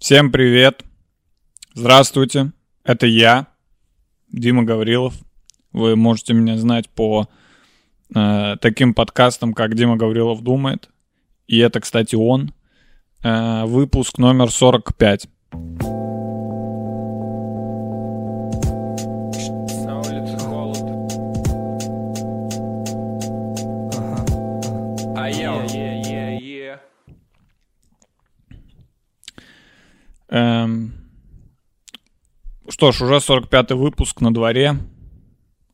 Всем привет! Здравствуйте! Это я, Дима Гаврилов. Вы можете меня знать по э, таким подкастам, как Дима Гаврилов думает. И это, кстати, он. Э, выпуск номер 45. Что ж, уже 45-й выпуск на дворе.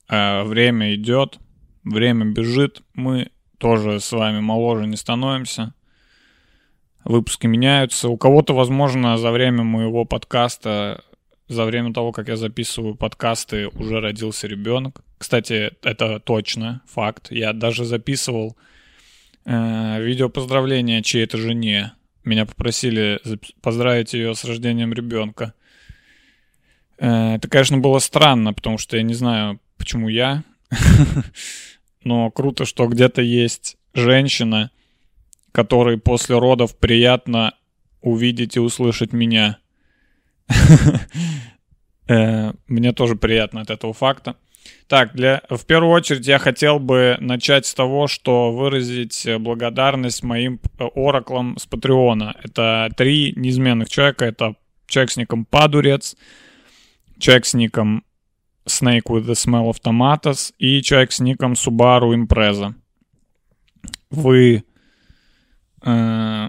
Э, время идет, время бежит. Мы тоже с вами моложе не становимся. Выпуски меняются. У кого-то, возможно, за время моего подкаста, за время того, как я записываю подкасты, уже родился ребенок. Кстати, это точно факт. Я даже записывал э, видео поздравления чьей-то жене. Меня попросили поздравить ее с рождением ребенка. Э, Это, конечно, было странно, потому что я не знаю, почему я. Но круто, что где-то есть женщина, которой после родов приятно увидеть и услышать меня. Э, Мне тоже приятно от этого факта. Так, для, в первую очередь я хотел бы начать с того, что выразить э, благодарность моим э, ораклам с Патреона. Это три неизменных человека. Это человек с ником Падурец, человек с ником Snake with the Smell of Tomatoes и человек с ником Subaru Impreza. Вы э,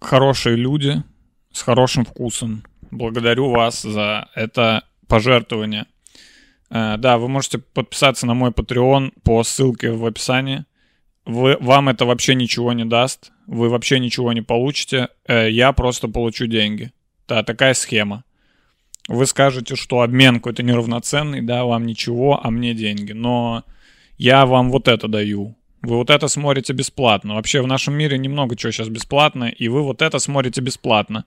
хорошие люди с хорошим вкусом. Благодарю вас за это пожертвование. Э, да, вы можете подписаться на мой Patreon по ссылке в описании. Вы, вам это вообще ничего не даст. Вы вообще ничего не получите. Э, я просто получу деньги. Да, такая схема. Вы скажете, что обмен какой-то неравноценный, да, вам ничего, а мне деньги. Но я вам вот это даю. Вы вот это смотрите бесплатно. Вообще в нашем мире немного чего сейчас бесплатно, и вы вот это смотрите бесплатно.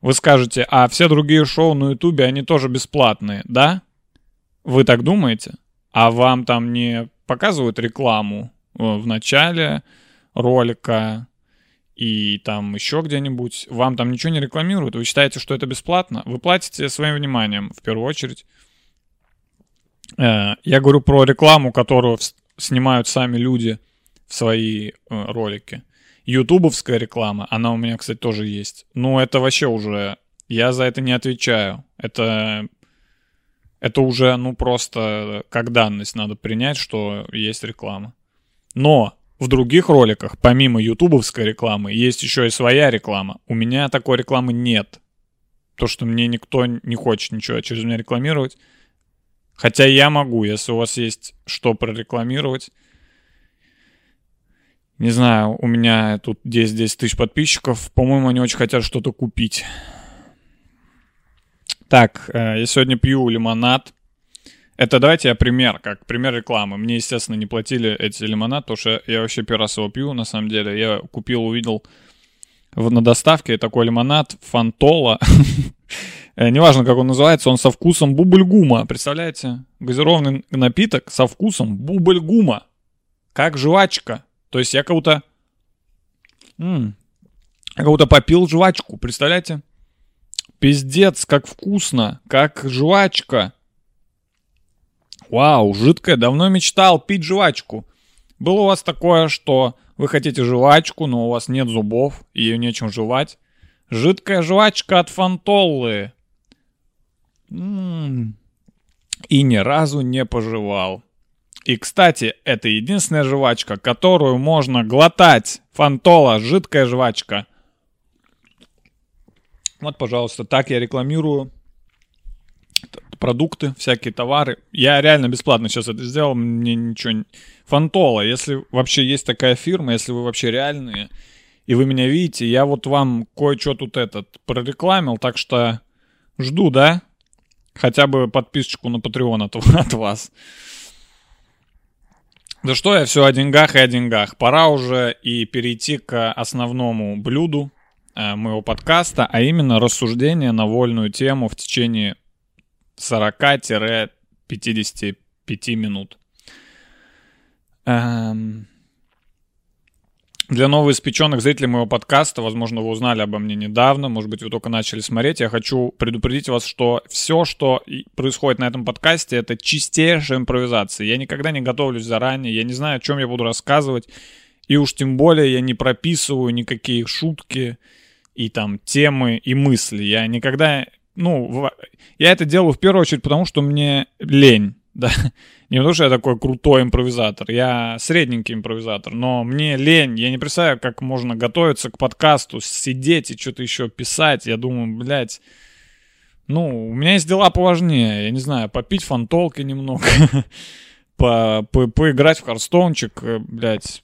Вы скажете, а все другие шоу на Ютубе, они тоже бесплатные, да? Вы так думаете? А вам там не показывают рекламу э, в начале ролика и там еще где-нибудь? Вам там ничего не рекламируют? Вы считаете, что это бесплатно? Вы платите своим вниманием, в первую очередь. Э, Я говорю про рекламу, которую снимают сами люди в свои э, ролики. Ютубовская реклама, она у меня, кстати, тоже есть. Ну, это вообще уже... Я за это не отвечаю. Это... Это уже, ну, просто как данность надо принять, что есть реклама. Но в других роликах, помимо ютубовской рекламы, есть еще и своя реклама. У меня такой рекламы нет. То, что мне никто не хочет ничего через меня рекламировать. Хотя я могу, если у вас есть что прорекламировать. Не знаю, у меня тут 10-10 тысяч подписчиков. По-моему, они очень хотят что-то купить. Так, э, я сегодня пью лимонад. Это давайте я пример, как пример рекламы. Мне, естественно, не платили эти лимонад, потому что я вообще первый раз его пью, на самом деле. Я купил, увидел в, на доставке такой лимонад Фантола. Э, Неважно, как он называется, он со вкусом бубльгума. Представляете? Газированный напиток со вкусом бубльгума. Как жвачка. То есть я. М, я будто попил жвачку, представляете? Пиздец, как вкусно, как жвачка. Вау, жидкая, давно мечтал пить жвачку. Было у вас такое, что вы хотите жвачку, но у вас нет зубов, и ее нечем жевать? Жидкая жвачка от Фантоллы. М, И ни разу не пожевал. И, кстати, это единственная жвачка, которую можно глотать. Фантола, жидкая жвачка. Вот, пожалуйста, так я рекламирую продукты, всякие товары. Я реально бесплатно сейчас это сделал, мне ничего не... Фантола, если вообще есть такая фирма, если вы вообще реальные, и вы меня видите, я вот вам кое-что тут этот прорекламил, так что жду, да? Хотя бы подписочку на Patreon от, от вас. Да что я все о деньгах и о деньгах. Пора уже и перейти к основному блюду э, моего подкаста, а именно рассуждение на вольную тему в течение 40-55 минут. Эм, Для новоиспеченных зрителей моего подкаста, возможно, вы узнали обо мне недавно, может быть, вы только начали смотреть, я хочу предупредить вас, что все, что происходит на этом подкасте, это чистейшая импровизация. Я никогда не готовлюсь заранее, я не знаю, о чем я буду рассказывать, и уж тем более я не прописываю никакие шутки и там темы и мысли. Я никогда, ну, я это делаю в первую очередь потому, что мне лень, да. Не потому, что я такой крутой импровизатор, я средненький импровизатор, но мне лень, я не представляю, как можно готовиться к подкасту, сидеть и что-то еще писать. Я думаю, блядь, ну, у меня есть дела поважнее, я не знаю, попить фантолки немного, по, по- поиграть в Харстоунчик, э, блядь.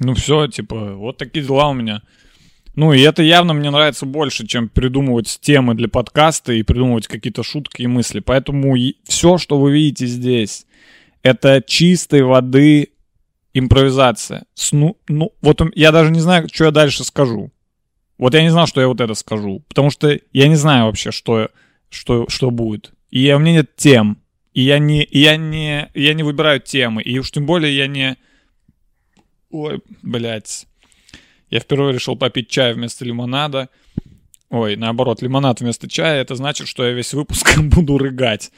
Ну все, типа, вот такие дела у меня. Ну, и это явно мне нравится больше, чем придумывать темы для подкаста и придумывать какие-то шутки и мысли. Поэтому все, что вы видите здесь, это чистой воды импровизация. Сну, ну, вот я даже не знаю, что я дальше скажу. Вот я не знал, что я вот это скажу. Потому что я не знаю вообще, что, что, что будет. И у меня нет тем. И я не, я не, я не выбираю темы. И уж тем более я не... Ой, блядь. Я впервые решил попить чай вместо лимонада. Ой, наоборот, лимонад вместо чая. Это значит, что я весь выпуск буду рыгать.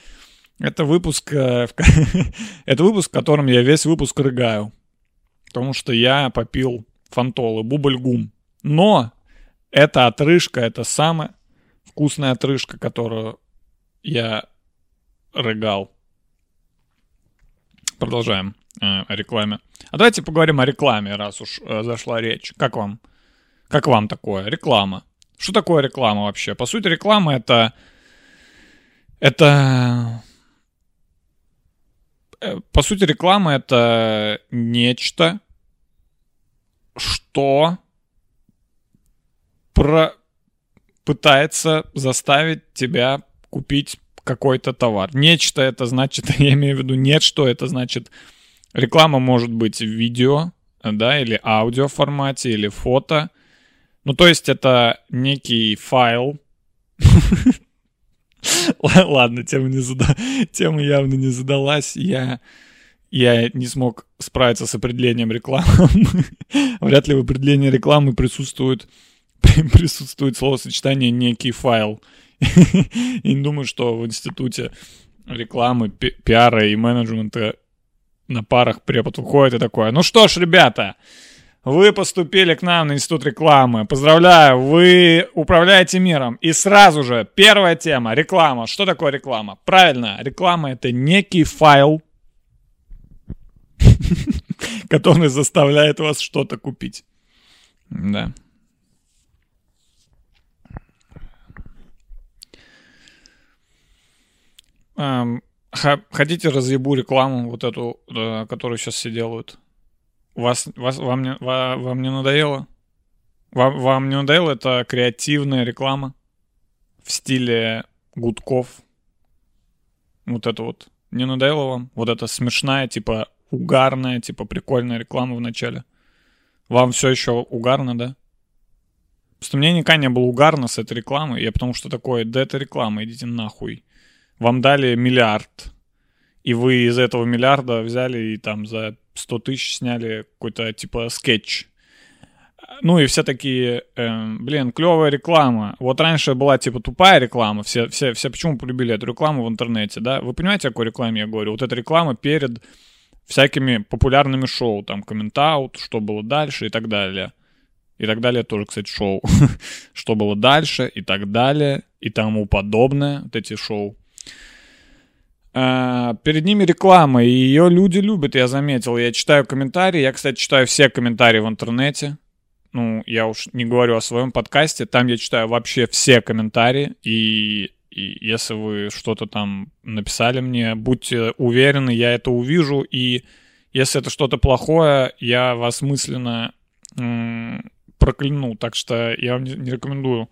Это выпуск, э, это выпуск, в котором я весь выпуск рыгаю. Потому что я попил фантолы, бубльгум. Но эта отрыжка, это самая вкусная отрыжка, которую я рыгал. Продолжаем э, о рекламе. А давайте поговорим о рекламе, раз уж э, зашла речь. Как вам? Как вам такое? Реклама. Что такое реклама вообще? По сути, реклама это... Это... э, По сути, реклама это нечто, что про... пытается заставить тебя купить какой-то товар. Нечто это значит, я имею в виду нет, что это значит. Реклама может быть в видео, да, или аудио формате, или фото. Ну, то есть это некий файл. Ладно, тема, не зада... тема явно не задалась. Я... Я не смог справиться с определением рекламы. Вряд ли в определении рекламы присутствует, присутствует словосочетание «некий файл». И не думаю, что в институте рекламы, пи- пиара и менеджмента на парах препод выходит и такое. Ну что ж, ребята, вы поступили к нам на институт рекламы. Поздравляю, вы управляете миром. И сразу же первая тема – реклама. Что такое реклама? Правильно, реклама – это некий файл, который заставляет вас что-то купить. Да. Эм, хотите разъебу рекламу вот эту, э, которую сейчас все делают? Вас, вас, вам, не, ва- вам не надоело? Вам, вам не надоело это креативная реклама в стиле гудков? Вот это вот. Не надоело вам? Вот это смешная, типа угарная, типа прикольная реклама в начале. Вам все еще угарно, да? Просто мне никогда не было угарно с этой рекламой. Я потому что такое, да это реклама, идите нахуй. Вам дали миллиард, и вы из этого миллиарда взяли и там за 100 тысяч сняли какой-то типа скетч. Ну и все такие, эм, блин, клевая реклама. Вот раньше была типа тупая реклама, все, все, все почему полюбили эту рекламу в интернете, да? Вы понимаете, о какой рекламе я говорю? Вот эта реклама перед всякими популярными шоу, там, комментаут, что было дальше и так далее. И так далее тоже, кстати, шоу. что было дальше и так далее и тому подобное, вот эти шоу. А, перед ними реклама, и ее люди любят, я заметил. Я читаю комментарии, я, кстати, читаю все комментарии в интернете. Ну, я уж не говорю о своем подкасте, там я читаю вообще все комментарии, и, и если вы что-то там написали мне, будьте уверены, я это увижу, и если это что-то плохое, я вас мысленно м, прокляну, так что я вам не, рекомендую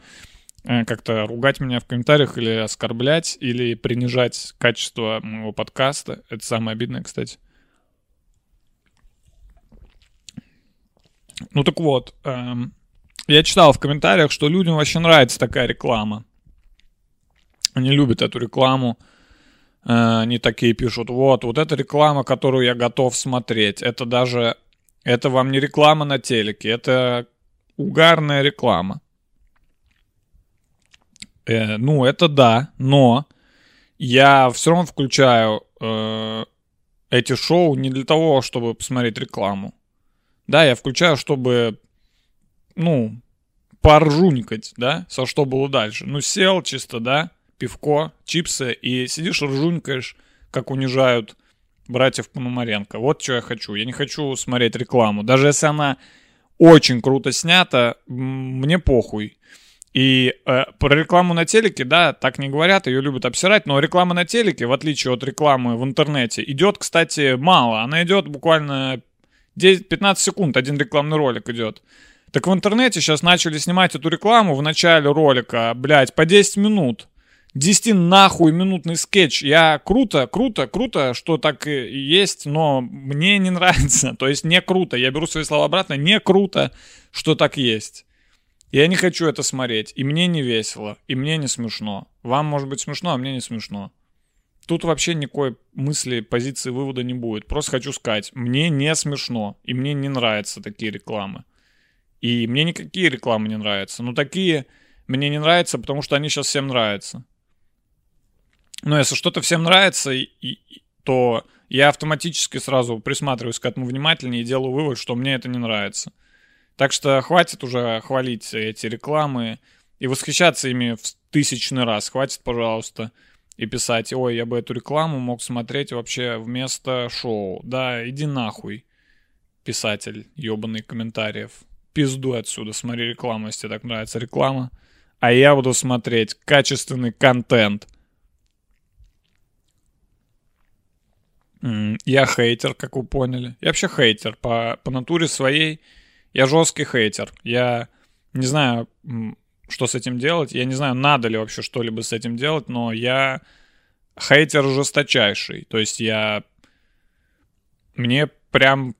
как-то ругать меня в комментариях или оскорблять, или принижать качество моего подкаста. Это самое обидное, кстати. Ну так вот, эм, я читал в комментариях, что людям вообще нравится такая реклама. Они любят эту рекламу. Э, Они такие пишут, вот, вот эта реклама, которую я готов смотреть. Это даже Это вам не реклама на телеке, это угарная реклама. Э, ну, это да, но я все равно включаю э, эти шоу не для того, чтобы посмотреть рекламу. Да, я включаю, чтобы, ну, поржуникать, да, со что было дальше. Ну, сел чисто, да, пивко, чипсы, и сидишь ржунькаешь, как унижают братьев Пономаренко. Вот что я хочу. Я не хочу смотреть рекламу. Даже если она очень круто снята, мне похуй. И э, про рекламу на телеке, да, так не говорят, ее любят обсирать, но реклама на телеке, в отличие от рекламы в интернете, идет, кстати, мало. Она идет буквально 10-15 секунд, один рекламный ролик идет. Так в интернете сейчас начали снимать эту рекламу в начале ролика, блядь, по 10 минут. 10 нахуй минутный скетч. Я круто, круто, круто, что так и есть, но мне не нравится. То есть не круто. Я беру свои слова обратно. Не круто, что так есть. Я не хочу это смотреть. И мне не весело. И мне не смешно. Вам может быть смешно, а мне не смешно. Тут вообще никакой мысли, позиции, вывода не будет. Просто хочу сказать, мне не смешно. И мне не нравятся такие рекламы. И мне никакие рекламы не нравятся. Но такие мне не нравятся, потому что они сейчас всем нравятся. Но если что-то всем нравится, и, и, то я автоматически сразу присматриваюсь к этому внимательнее и делаю вывод, что мне это не нравится. Так что хватит уже хвалить эти рекламы и восхищаться ими в тысячный раз. Хватит, пожалуйста, и писать, ой, я бы эту рекламу мог смотреть вообще вместо шоу. Да, иди нахуй, писатель ебаный комментариев. Пизду отсюда, смотри рекламу, если тебе так нравится реклама. А я буду смотреть качественный контент. Я хейтер, как вы поняли. Я вообще хейтер. По, по натуре своей я жесткий хейтер. Я не знаю, что с этим делать. Я не знаю, надо ли вообще что-либо с этим делать, но я хейтер жесточайший. То есть я... Мне прям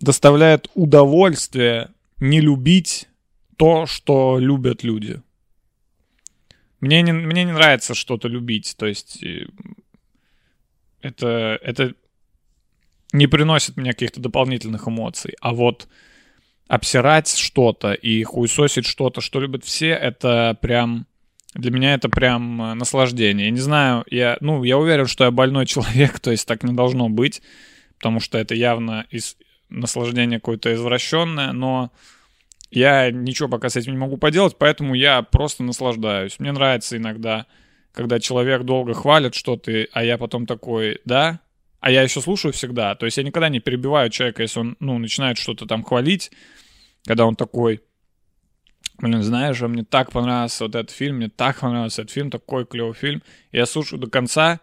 доставляет удовольствие не любить то, что любят люди. Мне не, мне не нравится что-то любить. То есть это, это не приносит мне каких-то дополнительных эмоций. А вот обсирать что-то и хуесосить что-то, что любят все, это прям... Для меня это прям э, наслаждение. Я не знаю, я, ну, я уверен, что я больной человек, то есть так не должно быть, потому что это явно из, наслаждение какое-то извращенное, но я ничего пока с этим не могу поделать, поэтому я просто наслаждаюсь. Мне нравится иногда когда человек долго хвалит что-то, а я потом такой, да, а я еще слушаю всегда. То есть я никогда не перебиваю человека, если он, ну, начинает что-то там хвалить, когда он такой, блин, знаешь, мне так понравился вот этот фильм, мне так понравился этот фильм, такой клевый фильм. Я слушаю до конца,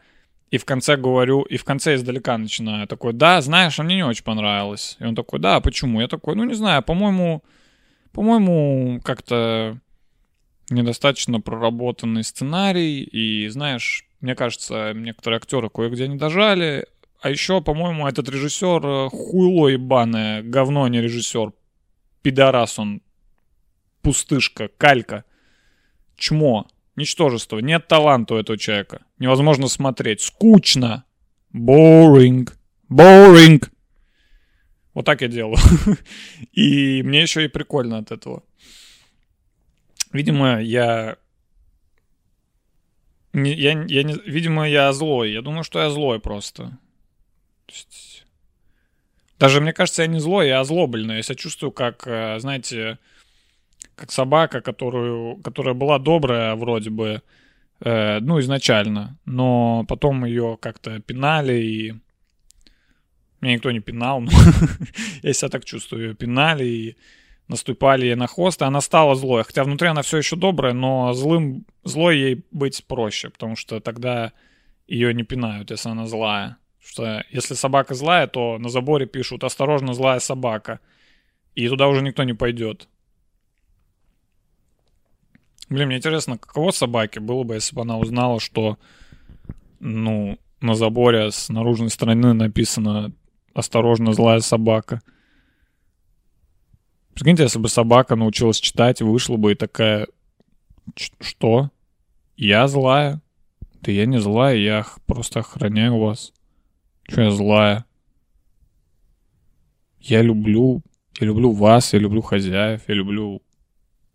и в конце говорю, и в конце издалека начинаю. Такой, да, знаешь, а мне не очень понравилось. И он такой, да, почему? Я такой, ну, не знаю, по-моему, по-моему, как-то недостаточно проработанный сценарий, и, знаешь, мне кажется, некоторые актеры кое-где не дожали, а еще, по-моему, этот режиссер э, хуйло ебаное, говно, а не режиссер. Пидорас он, пустышка, калька, чмо, ничтожество. Нет таланта у этого человека. Невозможно смотреть. Скучно. Boring. Boring. Вот так я делаю. И мне еще и прикольно от этого. Видимо, я... Я, я не, видимо, я злой. Я думаю, что я злой просто. Есть... Даже, мне кажется, я не злой, я озлобленный. Я себя чувствую как, э, знаете, как собака, которую, которая была добрая вроде бы, э, ну, изначально, но потом ее как-то пинали, и меня никто не пинал, но я себя так чувствую, ее пинали, и наступали ей на хвост, и она стала злой. Хотя внутри она все еще добрая, но злым, злой ей быть проще, потому что тогда ее не пинают, если она злая. Что если собака злая, то на заборе пишут «Осторожно, злая собака». И туда уже никто не пойдет. Блин, мне интересно, каково собаке было бы, если бы она узнала, что, ну, на заборе с наружной стороны написано «Осторожно, злая собака». Прикиньте, если бы собака научилась читать, вышла бы и такая, что? Я злая? Да я не злая, я просто охраняю вас. Че я злая? Я люблю, я люблю вас, я люблю хозяев, я люблю,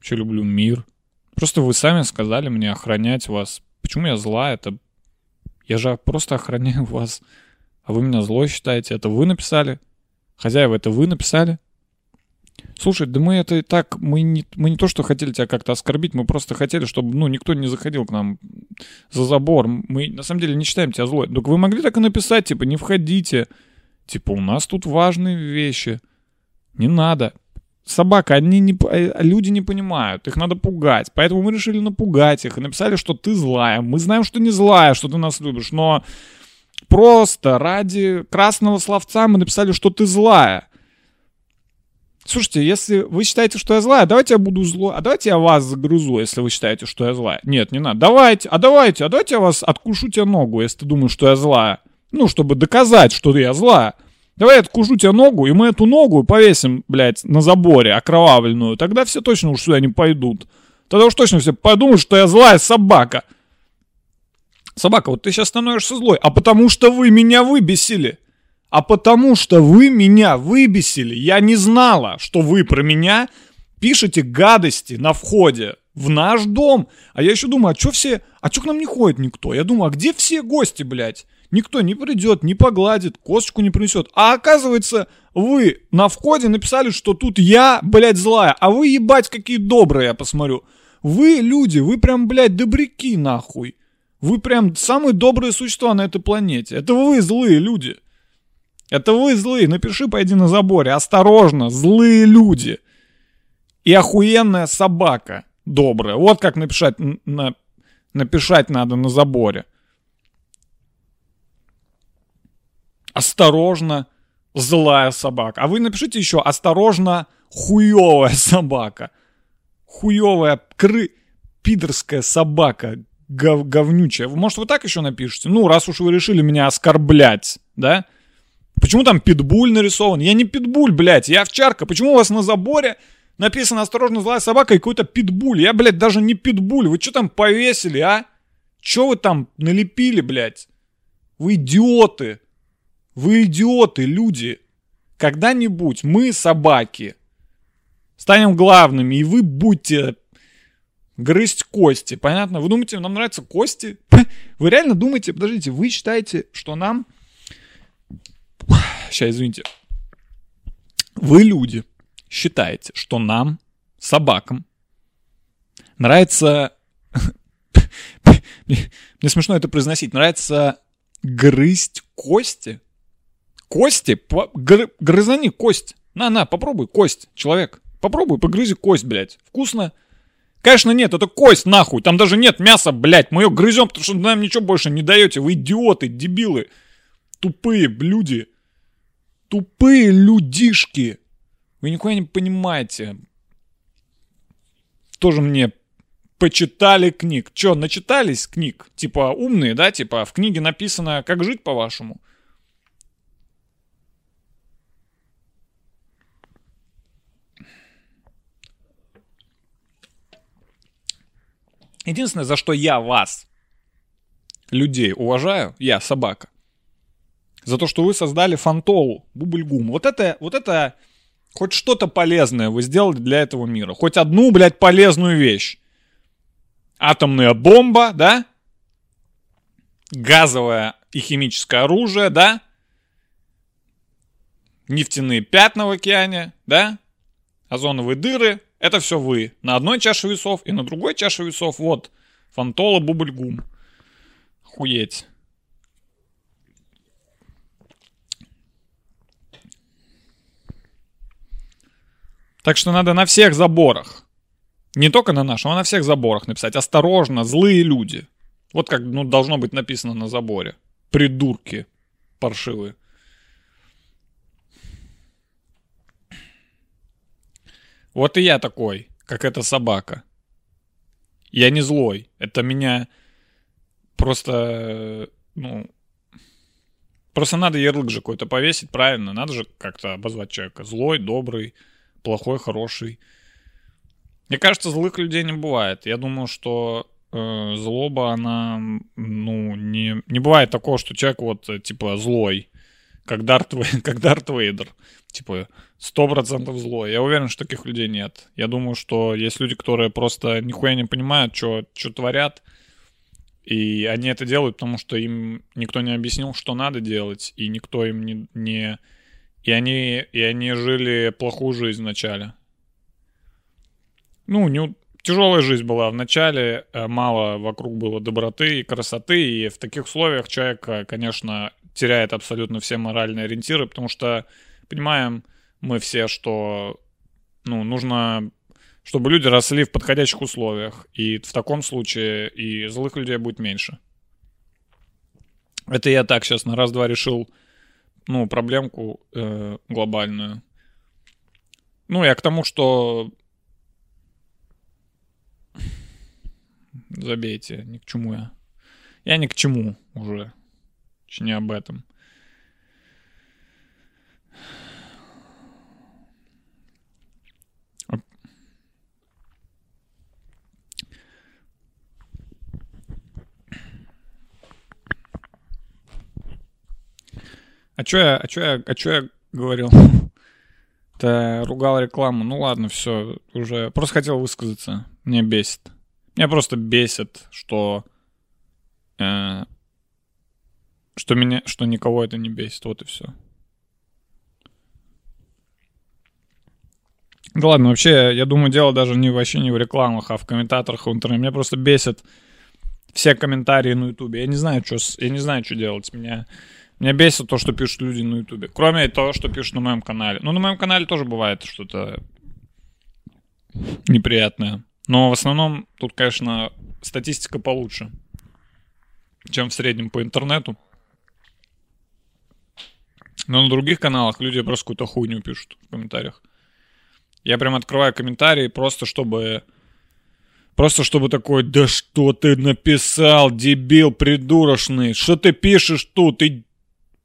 еще люблю мир. Просто вы сами сказали мне охранять вас. Почему я зла? Это я же просто охраняю вас. А вы меня злой считаете. Это вы написали. Хозяева, это вы написали. Слушай, да мы это и так, мы не, мы не то, что хотели тебя как-то оскорбить, мы просто хотели, чтобы, ну, никто не заходил к нам за забор. Мы, на самом деле, не считаем тебя злой. Так вы могли так и написать, типа, не входите. Типа, у нас тут важные вещи. Не надо. Собака, они не, а люди не понимают, их надо пугать. Поэтому мы решили напугать их и написали, что ты злая. Мы знаем, что не злая, что ты нас любишь, но просто ради красного словца мы написали, что ты злая. Слушайте, если вы считаете, что я злая, давайте я буду злой, а давайте я вас загрызу, если вы считаете, что я злая. Нет, не надо. Давайте, а давайте, а давайте я вас откушу тебе ногу, если ты думаешь, что я злая. Ну, чтобы доказать, что я злая. Давай я откушу тебе ногу, и мы эту ногу повесим, блядь, на заборе, окровавленную. Тогда все точно уж сюда не пойдут. Тогда уж точно все подумают, что я злая собака. Собака, вот ты сейчас становишься злой, а потому что вы меня выбесили а потому что вы меня выбесили. Я не знала, что вы про меня пишете гадости на входе в наш дом. А я еще думаю, а что все, а что к нам не ходит никто? Я думаю, а где все гости, блядь? Никто не придет, не погладит, косточку не принесет. А оказывается, вы на входе написали, что тут я, блядь, злая. А вы, ебать, какие добрые, я посмотрю. Вы, люди, вы прям, блядь, добряки, нахуй. Вы прям самые добрые существа на этой планете. Это вы злые люди. Это вы злые, напиши, пойди на заборе. Осторожно, злые люди. И охуенная собака добрая. Вот как написать, на, написать надо на заборе. Осторожно, злая собака. А вы напишите еще осторожно, хуевая собака. Хуевая, кры... пидорская собака, гов... говнючая. Может, вы так еще напишите? Ну, раз уж вы решили меня оскорблять, да? Почему там питбуль нарисован? Я не питбуль, блядь, я овчарка. Почему у вас на заборе написано «Осторожно, злая собака» и какой-то питбуль? Я, блядь, даже не питбуль. Вы что там повесили, а? Что вы там налепили, блядь? Вы идиоты. Вы идиоты, люди. Когда-нибудь мы, собаки, станем главными, и вы будете грызть кости. Понятно? Вы думаете, нам нравятся кости? Вы реально думаете, подождите, вы считаете, что нам сейчас, извините. Вы, люди, считаете, что нам, собакам, нравится... Мне смешно это произносить. Нравится грызть кости? Кости? Гры... Грызани кость. На-на, попробуй кость, человек. Попробуй, погрызи кость, блядь. Вкусно? Конечно нет, это кость нахуй. Там даже нет мяса, блядь. Мы ее грызем, потому что нам ничего больше не даете. Вы идиоты, дебилы. Тупые люди. Тупые людишки. Вы никуда не понимаете. Тоже мне почитали книг. Чё, начитались книг? Типа умные, да? Типа в книге написано, как жить по-вашему. Единственное, за что я вас, людей, уважаю, я собака, за то, что вы создали фантолу, бубльгум. Вот это, вот это хоть что-то полезное вы сделали для этого мира. Хоть одну, блядь, полезную вещь. Атомная бомба, да? Газовое и химическое оружие, да? Нефтяные пятна в океане, да? Озоновые дыры. Это все вы. На одной чаше весов и на другой чаше весов. Вот. Фантола бубльгум. Охуеть. Так что надо на всех заборах, не только на нашем, а на всех заборах написать «Осторожно, злые люди». Вот как ну, должно быть написано на заборе. Придурки паршивые. Вот и я такой, как эта собака. Я не злой. Это меня просто, ну, просто надо ярлык же какой-то повесить, правильно? Надо же как-то обозвать человека. Злой, добрый, плохой, хороший. Мне кажется, злых людей не бывает. Я думаю, что э, злоба, она, ну, не, не бывает такого, что человек вот, э, типа, злой. как Дарт, как Дарт Вейдер. Типа, сто процентов зло. Я уверен, что таких людей нет. Я думаю, что есть люди, которые просто нихуя не понимают, что творят, и они это делают, потому что им никто не объяснил, что надо делать, и никто им не... не... И, они, и они жили плохую жизнь вначале. Ну, не, тяжелая жизнь была в начале, э, мало вокруг было доброты и красоты, и в таких условиях человек, э, конечно, теряет абсолютно все моральные ориентиры, потому что понимаем мы все, что ну, нужно, чтобы люди росли в подходящих условиях, и в таком случае и злых людей будет меньше. Это я так сейчас на раз-два решил, ну, проблемку э, глобальную. Ну, я к тому, что Забейте, ни к чему я. Я ни к чему уже. Не об этом. А- А чё я, а чё я, а чё я говорил? Да, ругал рекламу. Ну ладно, все, уже. Просто хотел высказаться. Меня бесит. Меня просто бесит, что... э, что меня... Что никого это не бесит. Вот и все. Да ладно, вообще, я думаю, дело даже не вообще не в рекламах, а в комментаторах в интернете. Меня просто бесит все комментарии на Ютубе. Я не знаю, что, я не знаю, что делать. Меня, меня бесит то, что пишут люди на Ютубе. Кроме того, что пишут на моем канале. Ну, на моем канале тоже бывает что-то неприятное. Но в основном тут, конечно, статистика получше, чем в среднем по интернету. Но на других каналах люди просто какую-то хуйню пишут в комментариях. Я прям открываю комментарии просто чтобы... Просто чтобы такой, да что ты написал, дебил придурочный, что ты пишешь тут, ты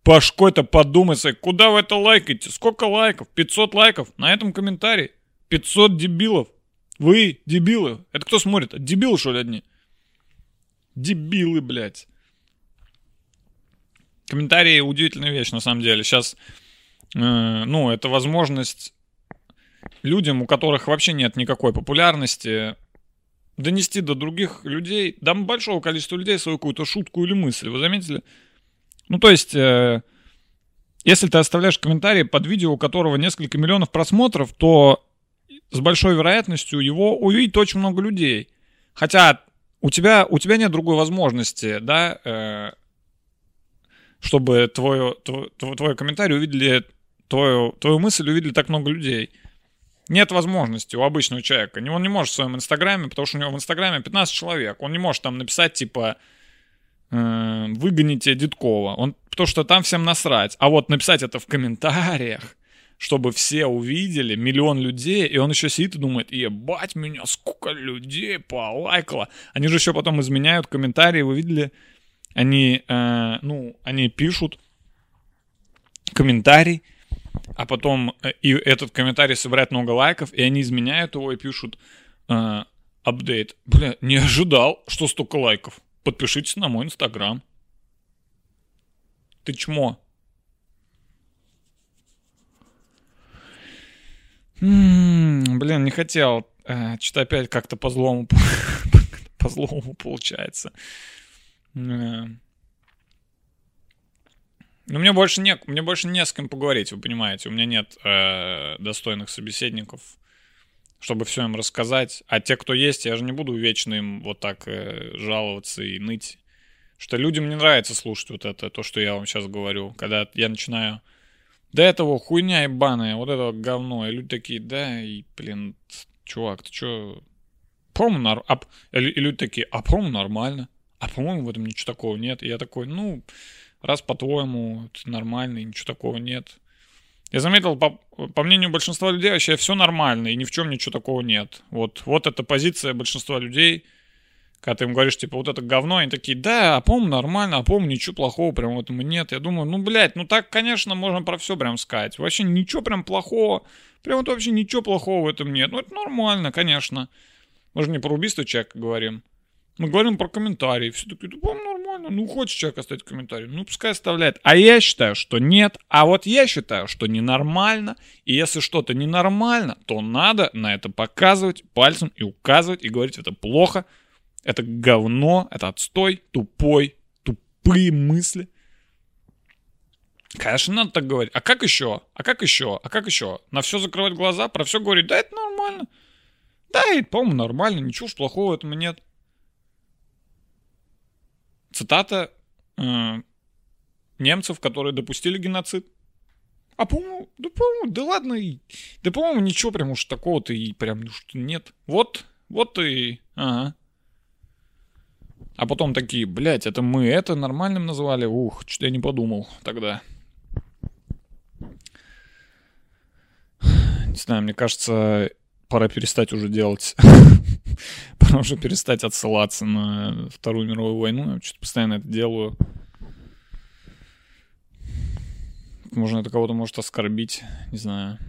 башкой-то подумай, своей, куда вы это лайкаете, сколько лайков, 500 лайков на этом комментарии, 500 дебилов, вы дебилы, это кто смотрит, А дебилы что ли одни? Дебилы, блядь. Комментарии удивительная вещь, на самом деле. Сейчас, э, ну, это возможность людям, у которых вообще нет никакой популярности, донести до других людей, до большого количества людей свою какую-то шутку или мысль. Вы заметили? Ну, то есть, э, если ты оставляешь комментарий под видео, у которого несколько миллионов просмотров, то с большой вероятностью его увидит очень много людей. Хотя у тебя, у тебя нет другой возможности, да, э, чтобы твой, твой, твой, комментарий увидели, твою, твою мысль увидели так много людей. Нет возможности у обычного человека. Он не может в своем инстаграме, потому что у него в инстаграме 15 человек. Он не может там написать, типа, э, выгоните Дедкова. Он, потому что там всем насрать. А вот написать это в комментариях, чтобы все увидели, миллион людей, и он еще сидит и думает, ебать меня, сколько людей полайкало. Они же еще потом изменяют комментарии, вы видели? Они, э, ну, они пишут комментарий, а потом э, и этот комментарий собирает много лайков, и они изменяют его и пишут э, апдейт. Бля, не ожидал, что столько лайков. Подпишитесь на мой инстаграм. Ты чмо. Блин, не хотел. Э, Что-то опять как-то по злому по злому получается. Ну, мне больше не, мне больше не с кем поговорить, вы понимаете. У меня нет э, достойных собеседников, чтобы все им рассказать. А те, кто есть, я же не буду вечно им вот так э, жаловаться и ныть. Что людям не нравится слушать вот это, то, что я вам сейчас говорю. Когда я начинаю... Да этого хуйня ебаная, вот этого говно. И люди такие, да, и, блин, чувак, ты чё... По-моему, нар... а, и лю- и люди такие, а по-моему, нормально. А по-моему, в этом ничего такого нет. И я такой, ну, раз по-твоему, это нормально, ничего такого нет. Я заметил, по, по мнению большинства людей, вообще все нормально, и ни в чем ничего такого нет. Вот, вот эта позиция большинства людей, когда ты им говоришь, типа, вот это говно, они такие, да, а по-моему нормально, а по-моему ничего плохого прям в этом нет. Я думаю, ну, блядь, ну так, конечно, можно про все прям сказать. Вообще ничего прям плохого, прям вот вообще ничего плохого в этом нет. Ну, это нормально, конечно. Мы же не про убийство человека говорим. Мы говорим про комментарии. Все такие, да, по-моему, нормально. Ну, хочет человек оставить комментарий, ну, пускай оставляет. А я считаю, что нет. А вот я считаю, что ненормально. И если что-то ненормально, то надо на это показывать пальцем и указывать, и говорить, это плохо, это говно, это отстой, тупой, тупые мысли. Конечно, надо так говорить. А как еще? А как еще? А как еще? На все закрывать глаза, про все говорить, да, это нормально. Да, и, по-моему, нормально, ничего плохого в этом нет. Цитата э, немцев, которые допустили геноцид. А по-моему, да по-моему, да ладно, и, да по-моему, ничего прям уж такого-то и прям ну, что нет. Вот, вот и, ага. А потом такие, блядь, это мы это нормальным назвали? Ух, что-то я не подумал тогда. Не знаю, мне кажется, пора перестать уже делать. пора уже перестать отсылаться на Вторую мировую войну. Я что-то постоянно это делаю. Можно это кого-то может оскорбить, не знаю,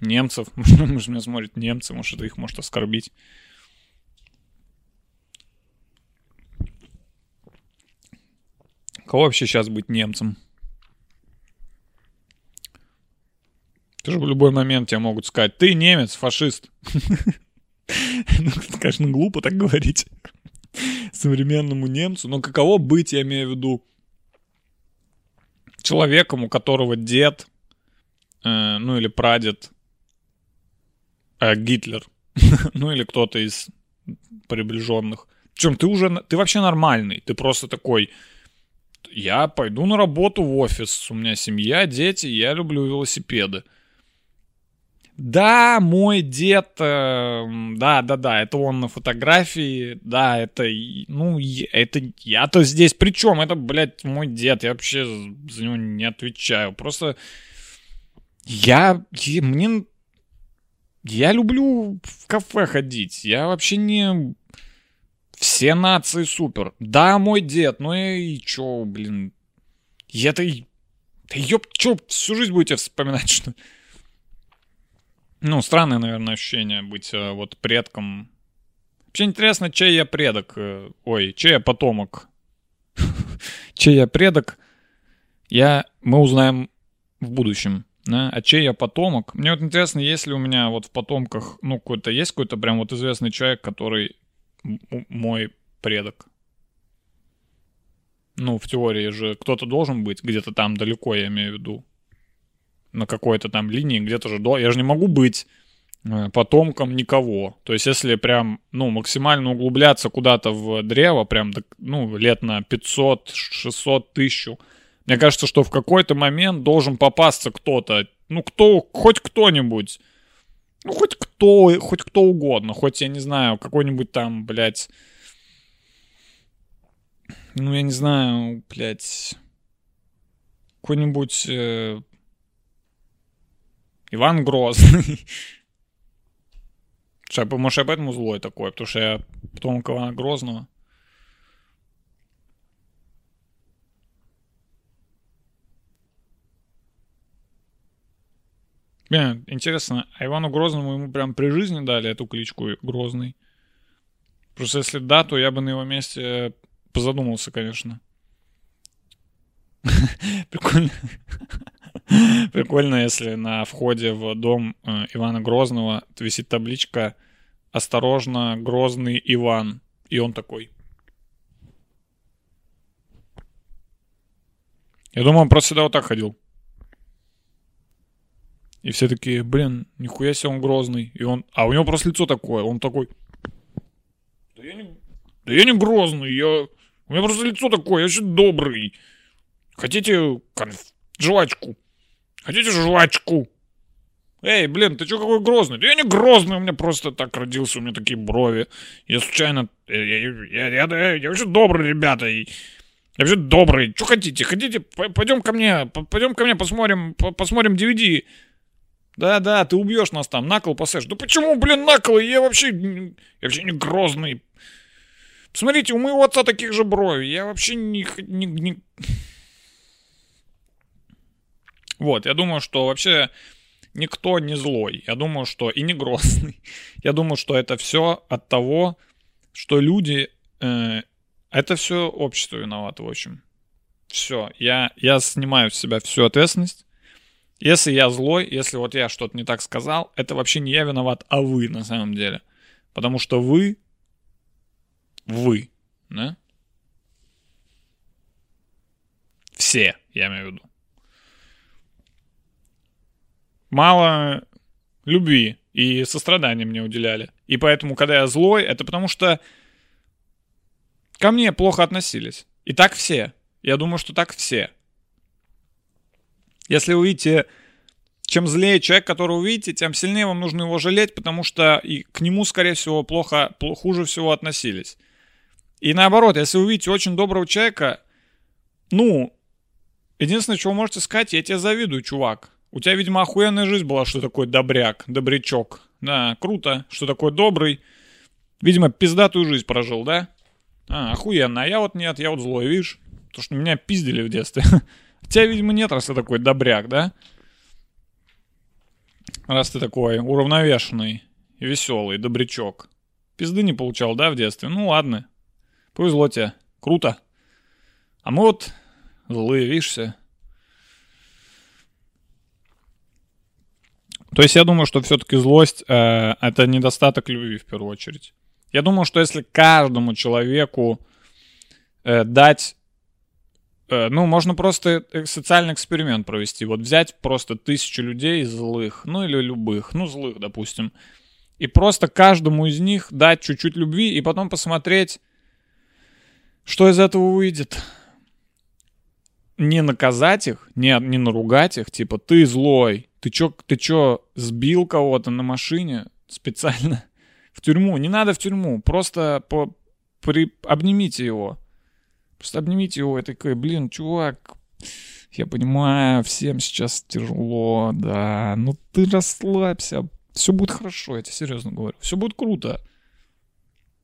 немцев. Может, меня смотрят немцы, может, это их может оскорбить. Кого вообще сейчас быть немцем? Ты же в любой момент тебе могут сказать, ты немец, фашист. Ну, конечно, глупо так говорить современному немцу, но каково быть, я имею в виду, человеком, у которого дед, э, ну или прадед, э, Гитлер, ну или кто-то из приближенных. Причем ты уже, ты вообще нормальный, ты просто такой, я пойду на работу в офис, у меня семья, дети, я люблю велосипеды. Да, мой дед, э, да, да, да, это он на фотографии, да, это, ну, это я-то здесь при чем? Это, блядь, мой дед, я вообще за него не отвечаю. Просто я, я мне, я люблю в кафе ходить, я вообще не... Все нации супер. Да, мой дед, ну и чё, блин, я-то... Да ёб, чё, всю жизнь будете вспоминать, что... Ну, странное, наверное, ощущение быть э, вот предком. Вообще интересно, чей я предок. Э, ой, чей я потомок. чей я предок, я, мы узнаем в будущем. Да? А чей я потомок? Мне вот интересно, есть ли у меня вот в потомках, ну, какой-то, есть какой-то прям вот известный человек, который мой предок? Ну, в теории же кто-то должен быть где-то там далеко, я имею в виду на какой-то там линии где-то же до... Я же не могу быть э, потомком никого. То есть, если прям, ну, максимально углубляться куда-то в древо, прям, ну, лет на 500, 600, 1000, мне кажется, что в какой-то момент должен попасться кто-то, ну, кто, хоть кто-нибудь, ну, хоть кто, хоть кто угодно, хоть, я не знаю, какой-нибудь там, блядь, ну, я не знаю, блядь, какой-нибудь э, Иван Грозный. Может, я поэтому злой такой, потому что я потомок Ивана Грозного. Блин, интересно, а Ивану Грозному ему прям при жизни дали эту кличку Грозный? Просто если да, то я бы на его месте позадумался, конечно. Прикольно. Прикольно, если на входе в дом э, Ивана Грозного висит табличка «Осторожно, Грозный Иван». И он такой. Я думаю, он просто всегда вот так ходил. И все такие, блин, нихуя себе он грозный. И он, а у него просто лицо такое, он такой, да я не, да я не грозный, я, у меня просто лицо такое, я вообще добрый. Хотите конф... жвачку? Хотите жвачку? Эй, блин, ты чё какой грозный? Да я не грозный, у меня просто так родился, у меня такие брови. Я случайно... Я, я, я, я, я вообще добрый, ребята. Я вообще добрый. Что хотите? Хотите? Пойдем ко мне, пойдем ко мне, посмотрим, посмотрим DVD. Да-да, ты убьешь нас там, накол посешь. Да почему, блин, накол? Я вообще, я вообще не грозный. Посмотрите, у моего отца таких же брови. Я вообще не... не, не... Вот, я думаю, что вообще никто не злой. Я думаю, что и не грозный. Я думаю, что это все от того, что люди, э, Это все общество виновато, в общем. Все, я, я снимаю с себя всю ответственность. Если я злой, если вот я что-то не так сказал, это вообще не я виноват, а вы на самом деле. Потому что вы, вы, да? Все, я имею в виду. Мало любви и сострадания мне уделяли. И поэтому, когда я злой, это потому что ко мне плохо относились. И так все. Я думаю, что так все. Если вы видите, чем злее человек, которого увидите, тем сильнее вам нужно его жалеть, потому что и к нему, скорее всего, плохо, хуже всего относились. И наоборот, если вы увидите очень доброго человека, ну, единственное, чего вы можете сказать, я тебе завидую, чувак. У тебя, видимо, охуенная жизнь была, что такое добряк, добрячок. Да, круто, что такой добрый. Видимо, пиздатую жизнь прожил, да? А, охуенно. А я вот нет, я вот злой, видишь? Потому что меня пиздили в детстве. Тебя, видимо, нет, раз ты такой добряк, да? Раз ты такой уравновешенный, веселый, добрячок. Пизды не получал, да, в детстве? Ну ладно. Повезло тебе. Круто. А мы вот злые, видишь. То есть я думаю, что все-таки злость э, это недостаток любви в первую очередь. Я думаю, что если каждому человеку э, дать, э, ну, можно просто социальный эксперимент провести. Вот взять просто тысячу людей злых, ну или любых, ну злых, допустим, и просто каждому из них дать чуть-чуть любви и потом посмотреть, что из этого выйдет не наказать их, не, не наругать их, типа, ты злой, ты чё, ты чё, сбил кого-то на машине специально в тюрьму? Не надо в тюрьму, просто по, при, обнимите его. Просто обнимите его и такой, блин, чувак, я понимаю, всем сейчас тяжело, да, ну ты расслабься, все будет хорошо, я тебе серьезно говорю, все будет круто.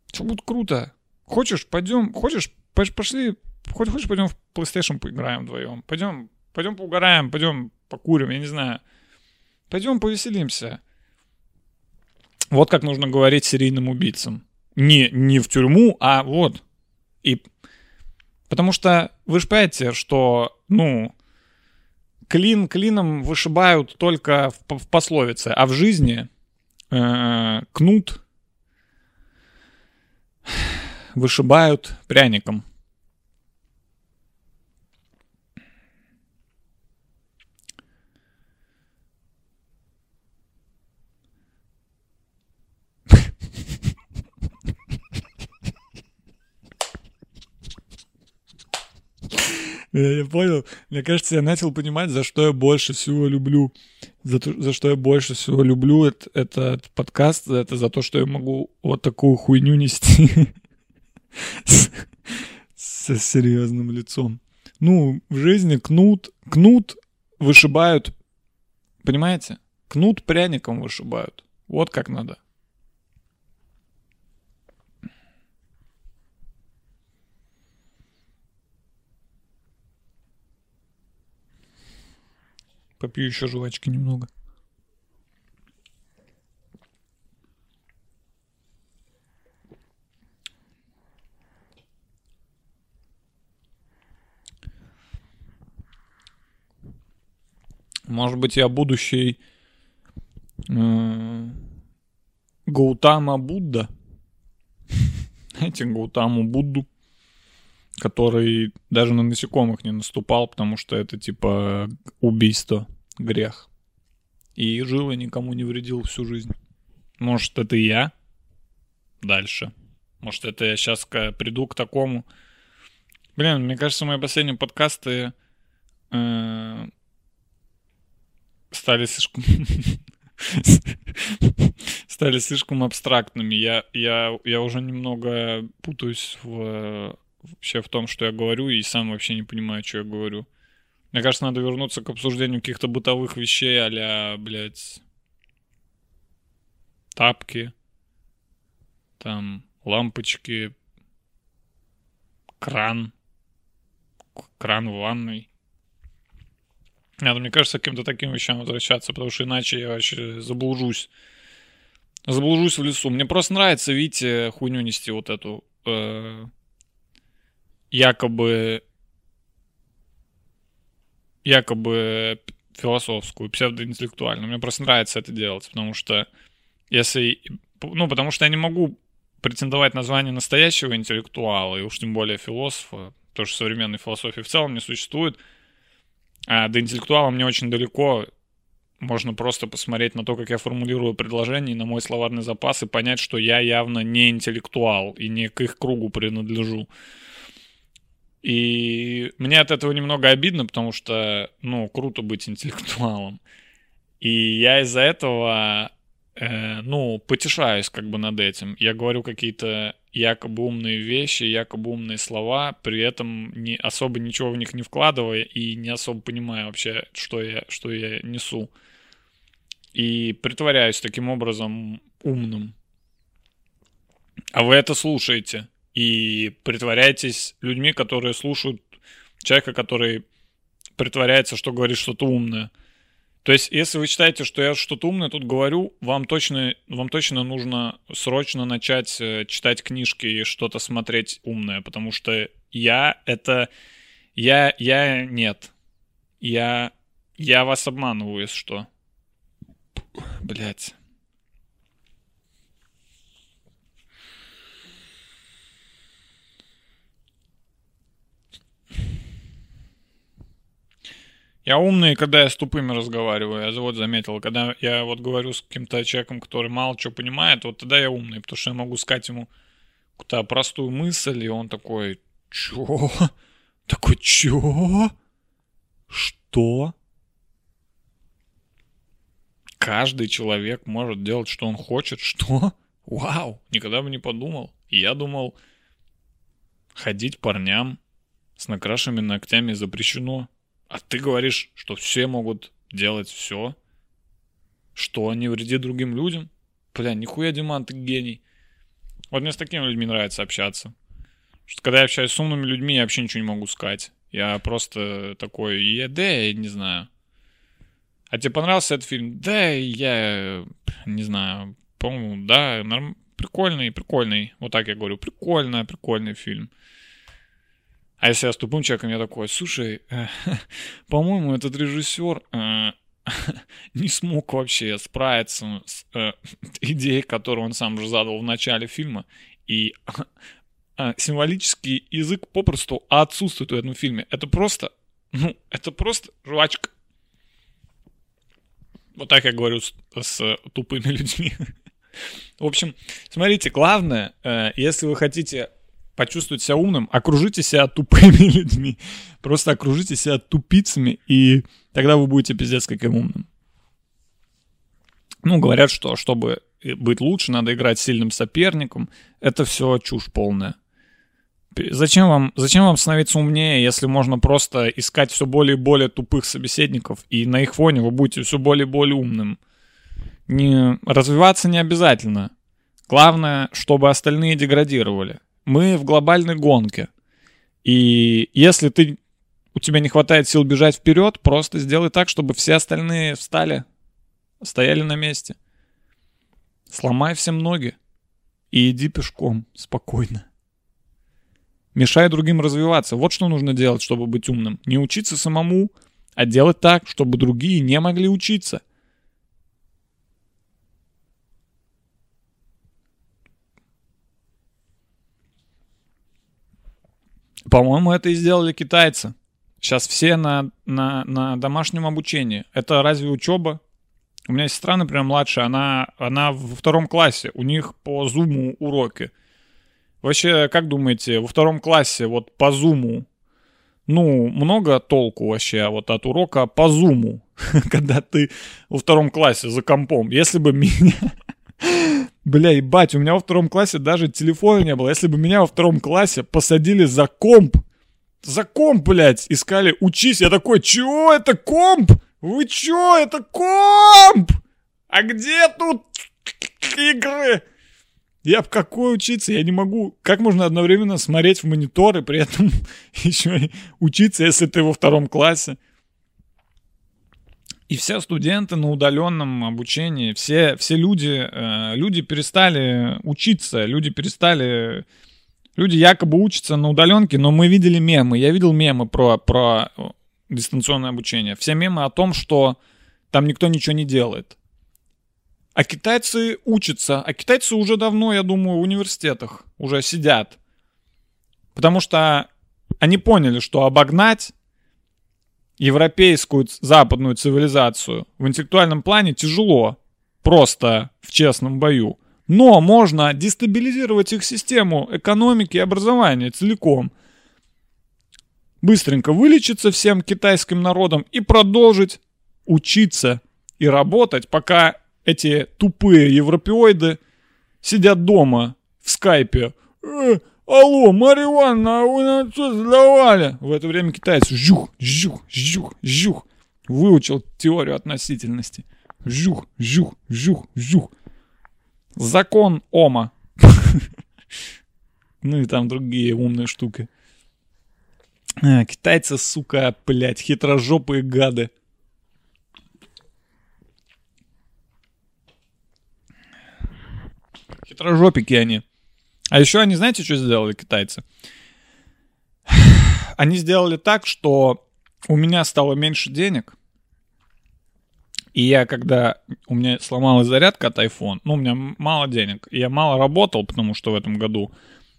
Все будет круто. Хочешь, пойдем, хочешь, пошли Хоть хочешь, пойдем в PlayStation поиграем вдвоем. Пойдем, пойдем поугараем, пойдем покурим, я не знаю. Пойдем повеселимся. Вот как нужно говорить серийным убийцам. Не, не в тюрьму, а вот. И потому что вы же понимаете, что, ну, клин клином вышибают только в, в пословице, а в жизни э, кнут вышибают пряником. Я, понял. Мне кажется, я начал понимать, за что я больше всего люблю. За, то, за что я больше всего люблю это, этот подкаст. Это за то, что я могу вот такую хуйню нести со серьезным лицом. Ну, в жизни кнут, кнут вышибают, понимаете? Кнут пряником вышибают. Вот как надо. Попью еще жвачки немного. Может быть, я будущий э, Гаутама Будда. Знаете, Гаутаму Будду, который даже на насекомых не наступал, потому что это типа убийство грех. И жил и никому не вредил всю жизнь. Может, это я дальше. Может, это я сейчас приду к такому. Блин, мне кажется, мои последние подкасты э, стали слишком... стали слишком абстрактными. Я, я, я уже немного путаюсь в, вообще в том, что я говорю, и сам вообще не понимаю, что я говорю. Мне кажется, надо вернуться к обсуждению каких-то бытовых вещей, а блядь, тапки, там, лампочки, кран, кран в ванной. Надо, мне кажется, к каким-то таким вещам возвращаться, потому что иначе я вообще заблужусь. Заблужусь в лесу. Мне просто нравится, видите, хуйню нести вот эту. Э, якобы якобы философскую, псевдоинтеллектуальную. Мне просто нравится это делать, потому что если... Ну, потому что я не могу претендовать на звание настоящего интеллектуала, и уж тем более философа, потому что современной философии в целом не существует. А до интеллектуала мне очень далеко. Можно просто посмотреть на то, как я формулирую предложения, на мой словарный запас и понять, что я явно не интеллектуал и не к их кругу принадлежу. И мне от этого немного обидно, потому что, ну, круто быть интеллектуалом. И я из-за этого э, ну, потешаюсь как бы над этим. Я говорю какие-то якобы умные вещи, якобы умные слова, при этом не, особо ничего в них не вкладывая и не особо понимая вообще, что я, что я несу. И притворяюсь таким образом умным. А вы это слушаете. И притворяетесь людьми, которые слушают человека, который притворяется, что говорит что-то умное. То есть, если вы считаете, что я что-то умное тут говорю, вам точно, вам точно нужно срочно начать э, читать книжки и что-то смотреть умное, потому что я это... Я, я нет. Я, я вас обманываю, если что. Блять. Я умный, когда я с тупыми разговариваю. Я вот заметил, когда я вот говорю с каким-то человеком, который мало что понимает, вот тогда я умный, потому что я могу сказать ему какую-то простую мысль, и он такой, чё? Такой, чё? Что? Каждый человек может делать, что он хочет. Что? Вау! Никогда бы не подумал. Я думал, ходить парням с накрашенными ногтями запрещено. А ты говоришь, что все могут делать все, что не вредит другим людям. Бля, нихуя, Диман, ты гений. Вот мне с такими людьми нравится общаться. Что когда я общаюсь с умными людьми, я вообще ничего не могу сказать. Я просто такой, я, да, я не знаю. А тебе понравился этот фильм? Да, я не знаю. По-моему, да, норм... прикольный, прикольный. Вот так я говорю, прикольный, прикольный фильм. А если я с тупым человеком, я такой, слушай, э, по-моему, этот режиссер э, не смог вообще справиться с э, идеей, которую он сам же задал в начале фильма. И э, символический язык попросту отсутствует в этом фильме. Это просто, ну, это просто жвачка. Вот так я говорю с, с тупыми людьми. В общем, смотрите, главное, э, если вы хотите почувствовать себя умным, окружите себя тупыми людьми. Просто окружите себя тупицами, и тогда вы будете пиздец каким умным. Ну, говорят, что чтобы быть лучше, надо играть с сильным соперником. Это все чушь полная. Зачем вам, зачем вам становиться умнее, если можно просто искать все более и более тупых собеседников, и на их фоне вы будете все более и более умным? Не, развиваться не обязательно. Главное, чтобы остальные деградировали мы в глобальной гонке. И если ты, у тебя не хватает сил бежать вперед, просто сделай так, чтобы все остальные встали, стояли на месте. Сломай всем ноги и иди пешком спокойно. Мешай другим развиваться. Вот что нужно делать, чтобы быть умным. Не учиться самому, а делать так, чтобы другие не могли учиться – По-моему, это и сделали китайцы. Сейчас все на, на, на домашнем обучении. Это разве учеба? У меня сестра, например, младшая, она, она во втором классе. У них по зуму уроки. Вообще, как думаете, во втором классе вот по зуму, ну, много толку вообще вот от урока по зуму, когда ты во втором классе за компом. Если бы меня... Бля, ебать, у меня во втором классе даже телефона не было. Если бы меня во втором классе посадили за комп, за комп, блядь, искали «учись», я такой «чё, это комп? Вы чё, это комп? А где тут игры?» Я в какой учиться? Я не могу. Как можно одновременно смотреть в монитор и при этом еще и учиться, если ты во втором классе? И все студенты на удаленном обучении, все, все люди, э, люди перестали учиться, люди перестали Люди якобы учатся на удаленке, но мы видели мемы. Я видел мемы про, про дистанционное обучение. Все мемы о том, что там никто ничего не делает. А китайцы учатся. А китайцы уже давно, я думаю, в университетах уже сидят. Потому что они поняли, что обогнать европейскую западную цивилизацию в интеллектуальном плане тяжело. Просто в честном бою. Но можно дестабилизировать их систему экономики и образования целиком. Быстренько вылечиться всем китайским народом и продолжить учиться и работать, пока эти тупые европеоиды сидят дома в скайпе. Э, алло, Марья Ивановна, а вы нам что задавали? В это время китаец жух, жух, жух, жух. Выучил теорию относительности. Жух, жух, жух, жух. Закон Ома. Ну и там другие умные штуки. А, китайцы, сука, блядь, хитрожопые гады. Хитрожопики они. А еще они, знаете, что сделали китайцы? Они сделали так, что у меня стало меньше денег. И я, когда у меня сломалась зарядка от iPhone, ну, у меня мало денег. Я мало работал, потому что в этом году.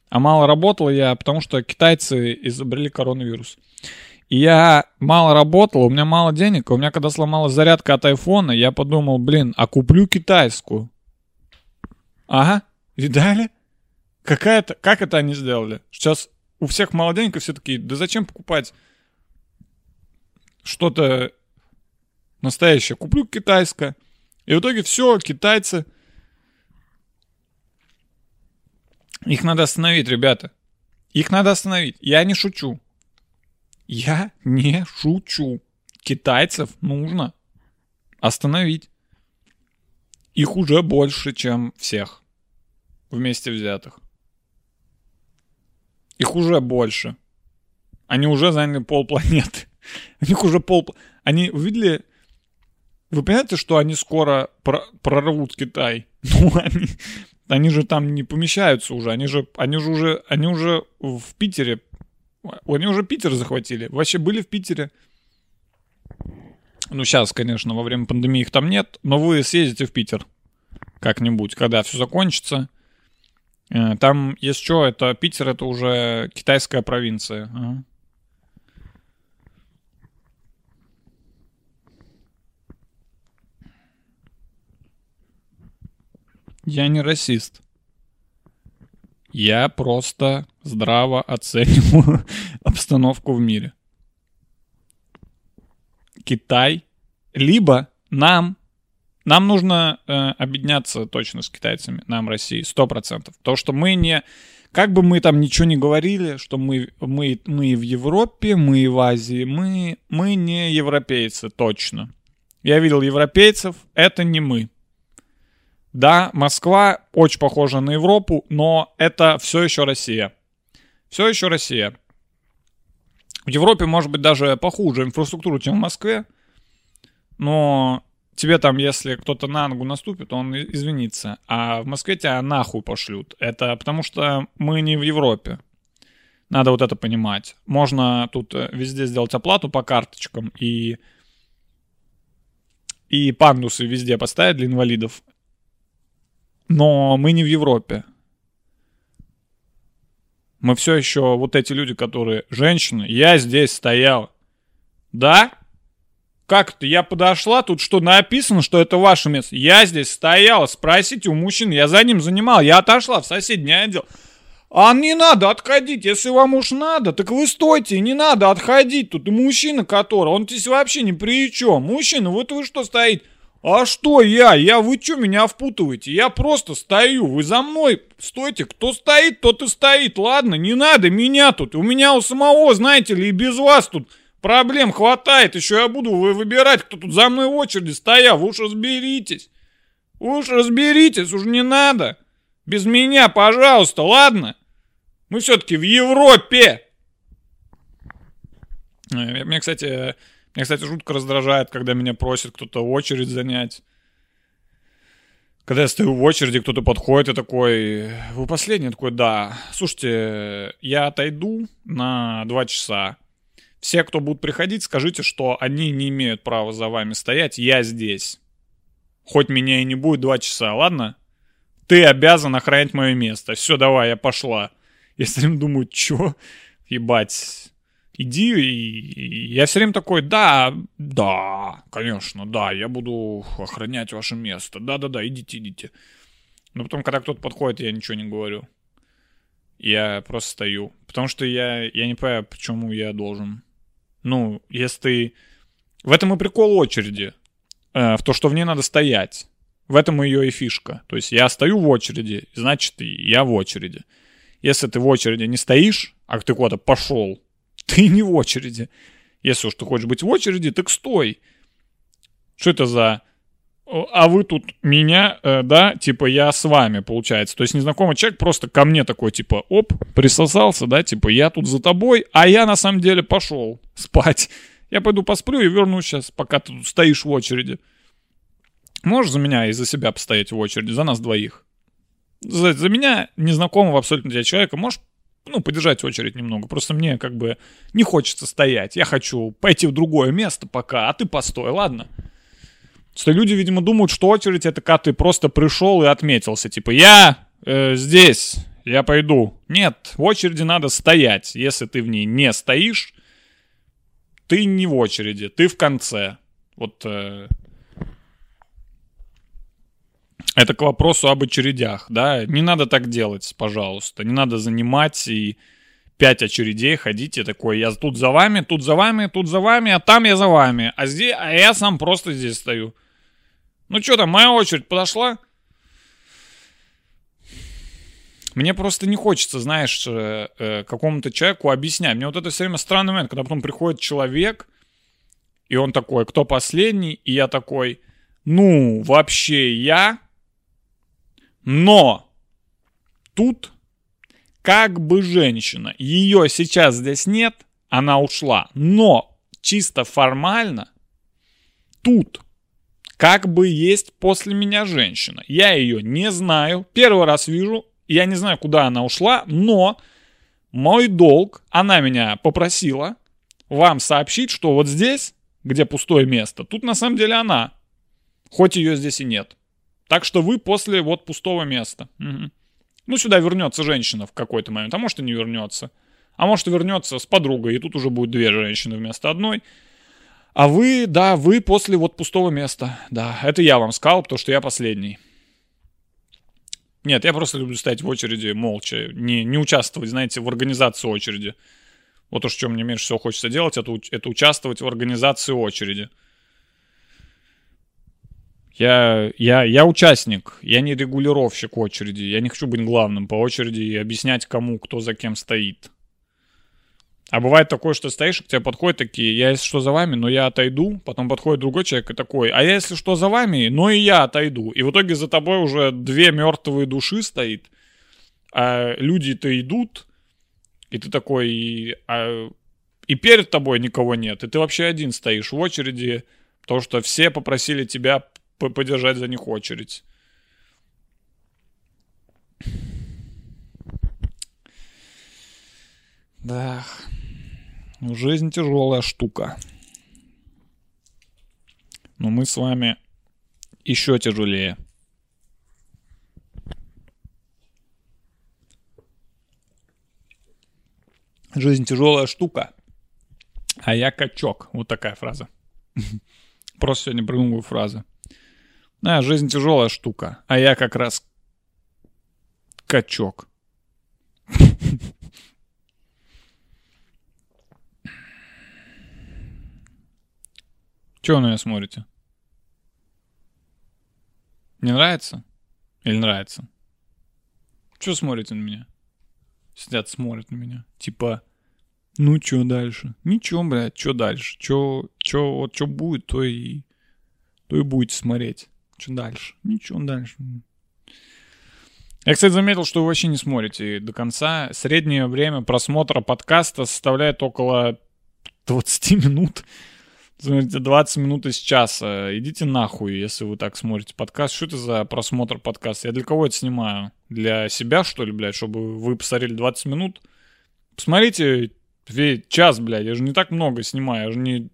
А мало работал я, потому что китайцы изобрели коронавирус. И я мало работал, у меня мало денег. У меня, когда сломалась зарядка от айфона, я подумал, блин, а куплю китайскую. Ага, видали? Какая-то, как это они сделали? Сейчас у всех и все такие, да зачем покупать что-то настоящее? Куплю китайское. И в итоге все, китайцы. Их надо остановить, ребята. Их надо остановить. Я не шучу. Я не шучу. Китайцев нужно остановить. Их уже больше, чем всех вместе взятых. Их уже больше. Они уже заняли полпланеты. У них уже пол... Они увидели... Вы понимаете, что они скоро про- прорвут Китай? Ну, они, они же там не помещаются уже. Они же, они же уже, они уже в Питере. Они уже Питер захватили. Вообще были в Питере. Ну, сейчас, конечно, во время пандемии их там нет, но вы съездите в Питер как-нибудь, когда все закончится. Э, Там, если что, это Питер, это уже китайская провинция. Ага. Я не расист. Я просто здраво оцениваю обстановку в мире. Китай, либо нам, нам нужно э, объединяться точно с китайцами, нам России, сто процентов. То, что мы не, как бы мы там ничего не говорили, что мы, мы, мы в Европе, мы в Азии, мы, мы не европейцы, точно. Я видел европейцев, это не мы. Да, Москва очень похожа на Европу, но это все еще Россия. Все еще Россия. В Европе может быть даже похуже инфраструктура, чем в Москве. Но тебе там, если кто-то на ногу наступит, он извинится. А в Москве тебя нахуй пошлют. Это потому что мы не в Европе. Надо вот это понимать. Можно тут э, везде сделать оплату по карточкам и и пандусы везде поставить для инвалидов. Но мы не в Европе. Мы все еще вот эти люди, которые женщины. Я здесь стоял. Да? Как это? Я подошла, тут что написано, что это ваше место. Я здесь стояла, спросите у мужчин, я за ним занимал. Я отошла в соседний отдел. А не надо отходить, если вам уж надо, так вы стойте, не надо отходить. Тут мужчина, который, он здесь вообще ни при чем. Мужчина, вот вы что стоите? А что я? Я, вы что меня впутываете? Я просто стою, вы за мной стойте. Кто стоит, тот и стоит. Ладно, не надо меня тут. У меня у самого, знаете ли, и без вас тут проблем хватает. Еще я буду вы- выбирать, кто тут за мной в очереди стоял. Вы уж разберитесь. Вы уж разберитесь, уж не надо. Без меня, пожалуйста, ладно? Мы все-таки в Европе. Э, Мне, кстати, меня, кстати, жутко раздражает, когда меня просит кто-то очередь занять. Когда я стою в очереди, кто-то подходит и такой, вы последний? Я такой, да. Слушайте, я отойду на два часа. Все, кто будут приходить, скажите, что они не имеют права за вами стоять, я здесь. Хоть меня и не будет два часа, ладно? Ты обязан охранять мое место. Все, давай, я пошла. Я все время думаю, чё? Ебать. Иди, и я все время такой, да, да, конечно, да, я буду охранять ваше место. Да-да-да, идите, идите. Но потом, когда кто-то подходит, я ничего не говорю. Я просто стою. Потому что я, я не понимаю, почему я должен. Ну, если. В этом и прикол очереди. Э, в то, что в ней надо стоять. В этом ее и фишка. То есть я стою в очереди, значит, я в очереди. Если ты в очереди не стоишь, а ты куда-то пошел, ты не в очереди. Если уж ты хочешь быть в очереди, так стой. Что это за... А вы тут меня, э, да, типа я с вами, получается. То есть незнакомый человек просто ко мне такой, типа, оп, присосался, да, типа я тут за тобой, а я на самом деле пошел спать. Я пойду посплю и вернусь сейчас, пока ты тут стоишь в очереди. Можешь за меня и за себя постоять в очереди, за нас двоих? За, за меня, незнакомого абсолютно для человека, можешь ну, подержать очередь немного. Просто мне как бы не хочется стоять. Я хочу пойти в другое место пока, а ты постой, ладно? Что люди, видимо, думают, что очередь это когда ты просто пришел и отметился. Типа, я э, здесь, я пойду. Нет, в очереди надо стоять. Если ты в ней не стоишь, ты не в очереди, ты в конце. Вот э, это к вопросу об очередях, да. Не надо так делать, пожалуйста. Не надо занимать и пять очередей ходить и такой, я тут за вами, тут за вами, тут за вами, а там я за вами. А здесь, а я сам просто здесь стою. Ну что там, моя очередь подошла? Мне просто не хочется, знаешь, э, э, какому-то человеку объяснять. Мне вот это все время странный момент, когда потом приходит человек, и он такой, кто последний? И я такой, ну, вообще я но тут как бы женщина, ее сейчас здесь нет, она ушла. Но чисто формально тут как бы есть после меня женщина. Я ее не знаю, первый раз вижу, я не знаю, куда она ушла, но мой долг, она меня попросила вам сообщить, что вот здесь, где пустое место, тут на самом деле она, хоть ее здесь и нет. Так что вы после вот пустого места. Угу. Ну, сюда вернется женщина в какой-то момент, а может и не вернется. А может вернется с подругой, и тут уже будет две женщины вместо одной. А вы, да, вы после вот пустого места. Да, это я вам сказал, потому что я последний. Нет, я просто люблю стоять в очереди молча, не, не участвовать, знаете, в организации очереди. Вот уж что мне меньше всего хочется делать, это, это участвовать в организации очереди. Я, я, я участник, я не регулировщик очереди. Я не хочу быть главным по очереди и объяснять, кому кто за кем стоит. А бывает такое, что стоишь, к тебе подходят такие, я если что за вами, но я отойду. Потом подходит другой человек и такой, а я если что за вами, но и я отойду. И в итоге за тобой уже две мертвые души стоит. А люди-то идут, и ты такой, и, а, и перед тобой никого нет. И ты вообще один стоишь в очереди, потому что все попросили тебя подержать за них очередь. Да, жизнь тяжелая штука. Но мы с вами еще тяжелее. Жизнь тяжелая штука, а я качок. Вот такая фраза. Просто сегодня придумываю фразы. А, жизнь тяжелая штука, а я как раз качок. Чего на меня смотрите? Не нравится? Или нравится? Чего смотрите на меня? Сидят, смотрят на меня. Типа, ну чё дальше? Ничего, блядь, чё дальше? Чё, чё, вот чё будет, то и, то и будете смотреть. Что дальше? Ничего дальше. Я, кстати, заметил, что вы вообще не смотрите до конца. Среднее время просмотра подкаста составляет около 20 минут. Смотрите, 20 минут из часа. Идите нахуй, если вы так смотрите подкаст. Что это за просмотр подкаста? Я для кого это снимаю? Для себя, что ли, блядь, чтобы вы посмотрели 20 минут? Посмотрите, ве- час, блядь, я же не так много снимаю. Я же не,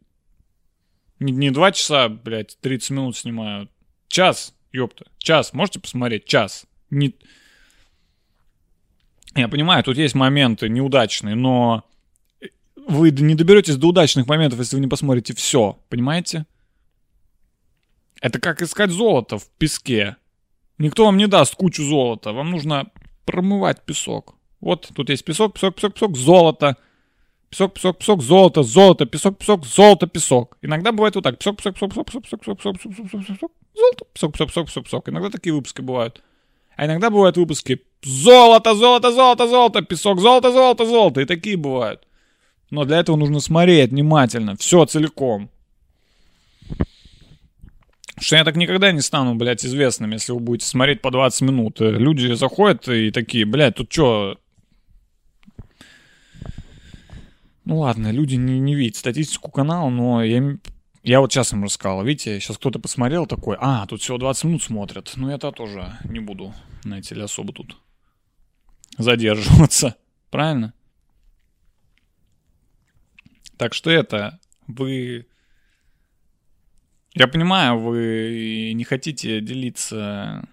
не, не 2 часа, блядь, 30 минут снимаю. Час, ёпта. Час. Можете посмотреть? Час. Не... Я понимаю, тут есть моменты неудачные, но вы не доберетесь до удачных моментов, если вы не посмотрите все, понимаете? Это как искать золото в песке. Никто вам не даст кучу золота, вам нужно промывать песок. Вот тут есть песок, песок, песок, песок, золото. Песок, песок, песок, золото, золото, песок, песок, золото, песок. Иногда бывает вот так. Песок, песок, песок, песок, песок, песок, песок, песок, песок, песок, песок, золото, песок, песок, песок, песок, песок. Иногда такие выпуски бывают. А иногда бывают выпуски золото, золото, золото, золото, песок, золото, золото, золото. И такие бывают. Но для этого нужно смотреть внимательно, все целиком. Что я так никогда не стану, блядь, известным, если вы будете смотреть по 20 минут. Э, Люди заходят и такие, блядь, тут что? Ну ладно, люди не, не видят статистику канала, но я, я вот сейчас им рассказал. Видите, сейчас кто-то посмотрел такой, а, тут всего 20 минут смотрят. Ну я-то тоже не буду, знаете ли, особо тут задерживаться. Правильно? Так что это, вы... Я понимаю, вы не хотите делиться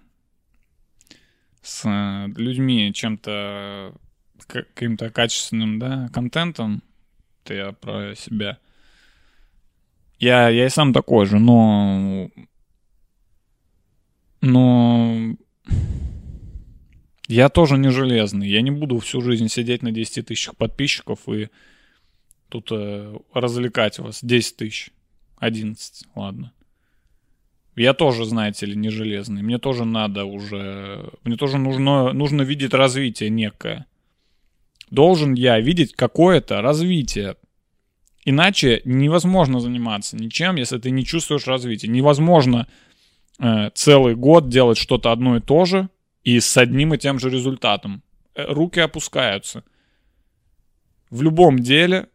с людьми чем-то, каким-то качественным, да, контентом. Это я про себя. Я, я и сам такой же, но... Но... Я тоже не железный. Я не буду всю жизнь сидеть на 10 тысячах подписчиков и тут э, развлекать вас. 10 тысяч. 11, ладно. Я тоже, знаете ли, не железный. Мне тоже надо уже... Мне тоже нужно, нужно видеть развитие некое. Должен я видеть какое-то развитие. Иначе невозможно заниматься ничем, если ты не чувствуешь развития. Невозможно э, целый год делать что-то одно и то же и с одним и тем же результатом. Э, Руки опускаются. В любом деле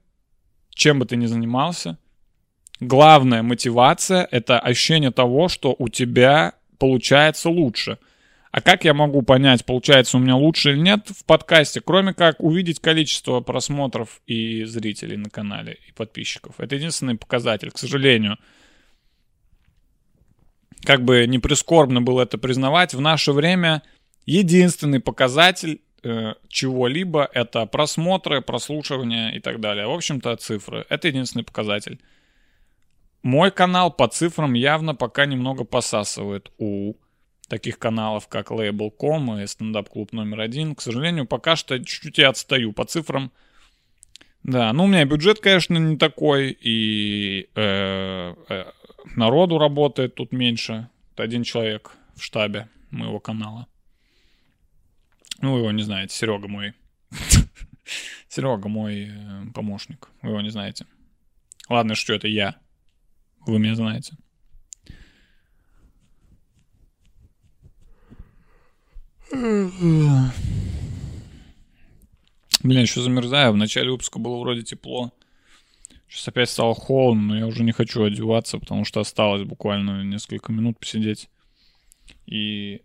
чем бы ты ни занимался, главная мотивация — это ощущение того, что у тебя получается лучше. А как я могу понять, получается у меня лучше или нет в подкасте, кроме как увидеть количество просмотров и зрителей на канале, и подписчиков? Это единственный показатель, к сожалению. Как бы не прискорбно было это признавать, в наше время единственный показатель э, чего-либо это просмотры, прослушивания и так далее. В общем-то, цифры. Это единственный показатель. Мой канал по цифрам явно пока немного посасывает у таких каналов, как Label.com и Stand Up Club номер один. К сожалению, пока что чуть-чуть я отстаю по цифрам. Да, ну у меня бюджет, конечно, не такой, и э, э, народу работает тут меньше. Один человек в штабе моего канала. Ну, вы его не знаете, Серега мой. Серега мой э, помощник. Вы его не знаете. Ладно, что это я. Вы меня знаете. Блин, еще замерзаю. В начале выпуска было вроде тепло. Сейчас опять стало холодно, но я уже не хочу одеваться, потому что осталось буквально несколько минут посидеть. И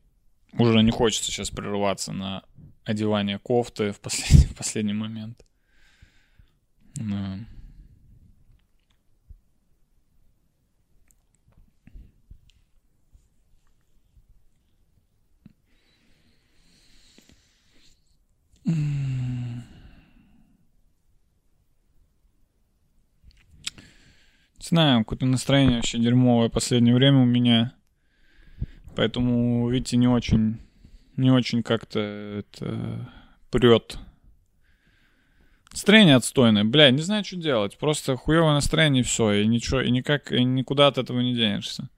уже не хочется сейчас прерываться на одевание кофты в последний, в последний момент. Да. Не знаю, какое-то настроение вообще дерьмовое последнее время у меня. Поэтому, видите, не очень, не очень как-то это прет. Настроение отстойное. Бля, не знаю, что делать. Просто хуевое настроение и все. И ничего, и никак, и никуда от этого не денешься.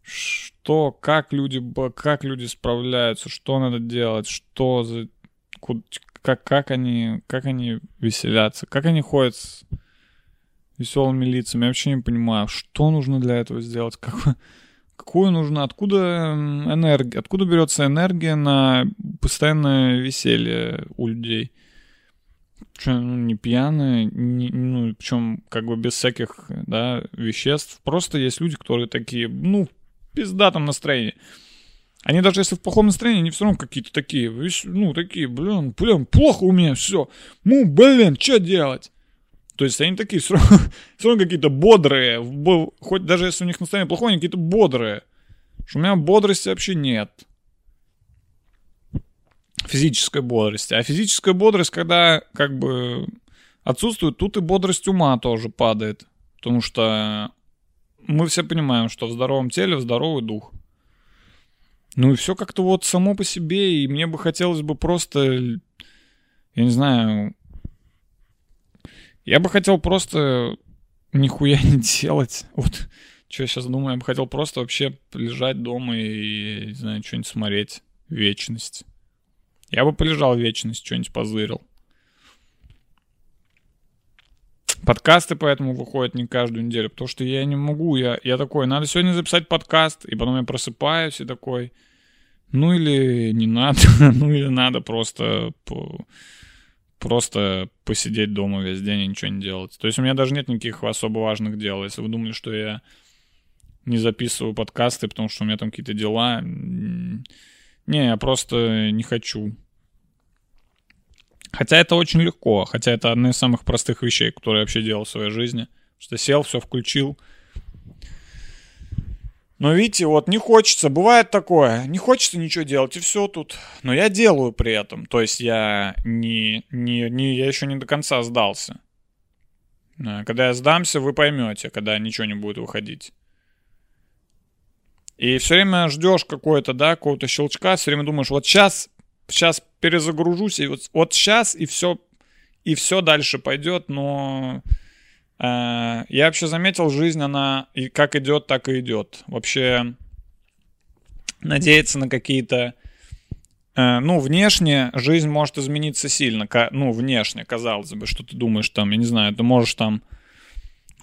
Что, как люди, как люди справляются, что надо делать, что за, как, как они, как они веселятся, как они ходят с веселыми лицами. Я вообще не понимаю, что нужно для этого сделать, как, какую нужно, откуда энергия, откуда берется энергия на постоянное веселье у людей. Что, ну, не пьяные, не, ну, причем как бы без всяких, да, веществ. Просто есть люди, которые такие, ну, в пиздатом настроении. Они даже если в плохом настроении, они все равно какие-то такие, ну, такие, блин, блин, плохо у меня все. Ну, блин, что делать? То есть они такие все равно, всё равно какие-то бодрые. в бо- Хоть даже если у них настроение плохое, они какие-то бодрые. Что у меня бодрости вообще нет. Физической бодрости. А физическая бодрость, когда как бы отсутствует, тут и бодрость ума тоже падает. Потому что мы все понимаем, что в здоровом теле здоровый дух. Ну и все как-то вот само по себе, и мне бы хотелось бы просто, я не знаю, я бы хотел просто нихуя не делать. Вот что я сейчас думаю, я бы хотел просто вообще лежать дома и, не знаю, что-нибудь смотреть. Вечность. Я бы полежал вечность, что-нибудь позырил. Подкасты поэтому выходят не каждую неделю, потому что я не могу, я, я такой, надо сегодня записать подкаст, и потом я просыпаюсь и такой, ну или не надо, ну или надо просто по- просто посидеть дома весь день и ничего не делать. То есть у меня даже нет никаких особо важных дел. Если вы думали, что я не записываю подкасты, потому что у меня там какие-то дела, не, я просто не хочу. Хотя это очень легко, хотя это одна из самых простых вещей, которые я вообще делал в своей жизни. Что сел, все включил. Но видите, вот не хочется, бывает такое, не хочется ничего делать, и все тут. Но я делаю при этом, то есть я не, не, не я еще не до конца сдался. А, Когда я сдамся, вы поймете, когда ничего не будет выходить. И все время ждешь какой-то, да, какого-то щелчка, все время думаешь, вот сейчас, сейчас перезагружусь, и вот, вот сейчас, и все, и все дальше пойдет, но э, я вообще заметил, жизнь, она и как идет, так и идет. Вообще надеяться на какие-то э, ну, внешне жизнь может измениться сильно. Ну, внешне, казалось бы, что ты думаешь там, я не знаю, ты можешь там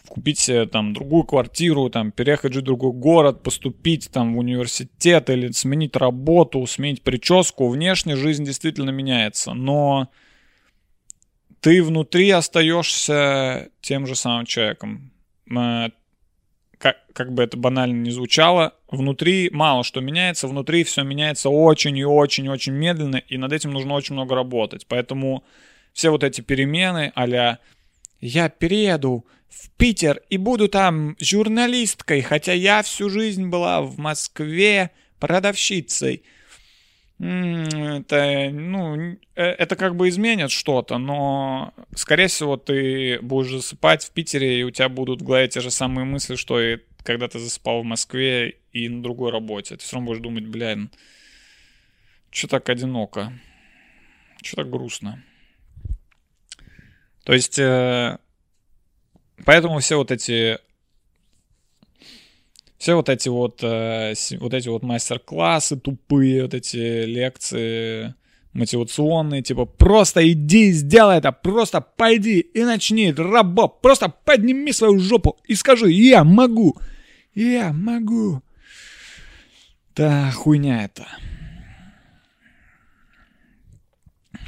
купить себе там другую квартиру, там переехать жить в другой город, поступить там в университет или сменить работу, сменить прическу. Внешне жизнь действительно меняется, но ты внутри остаешься тем же самым человеком. Как, как бы это банально не звучало, внутри мало что меняется, внутри все меняется очень и очень и очень медленно, и над этим нужно очень много работать. Поэтому все вот эти перемены а «я перееду в Питер и буду там журналисткой, хотя я всю жизнь была в Москве продавщицей». Это, ну, э, это как бы изменит что-то, но, скорее всего, ты будешь засыпать в Питере, и у тебя будут в голове те же самые мысли, что и когда ты засыпал в Москве и на другой работе. Ты все равно будешь думать, блин, что так одиноко, что так грустно. То есть, э, поэтому все вот эти все вот эти вот, э, вот эти вот мастер-классы тупые, вот эти лекции мотивационные, типа просто иди, сделай это, просто пойди и начни работу, просто подними свою жопу и скажи, я могу, я могу. Да, хуйня это.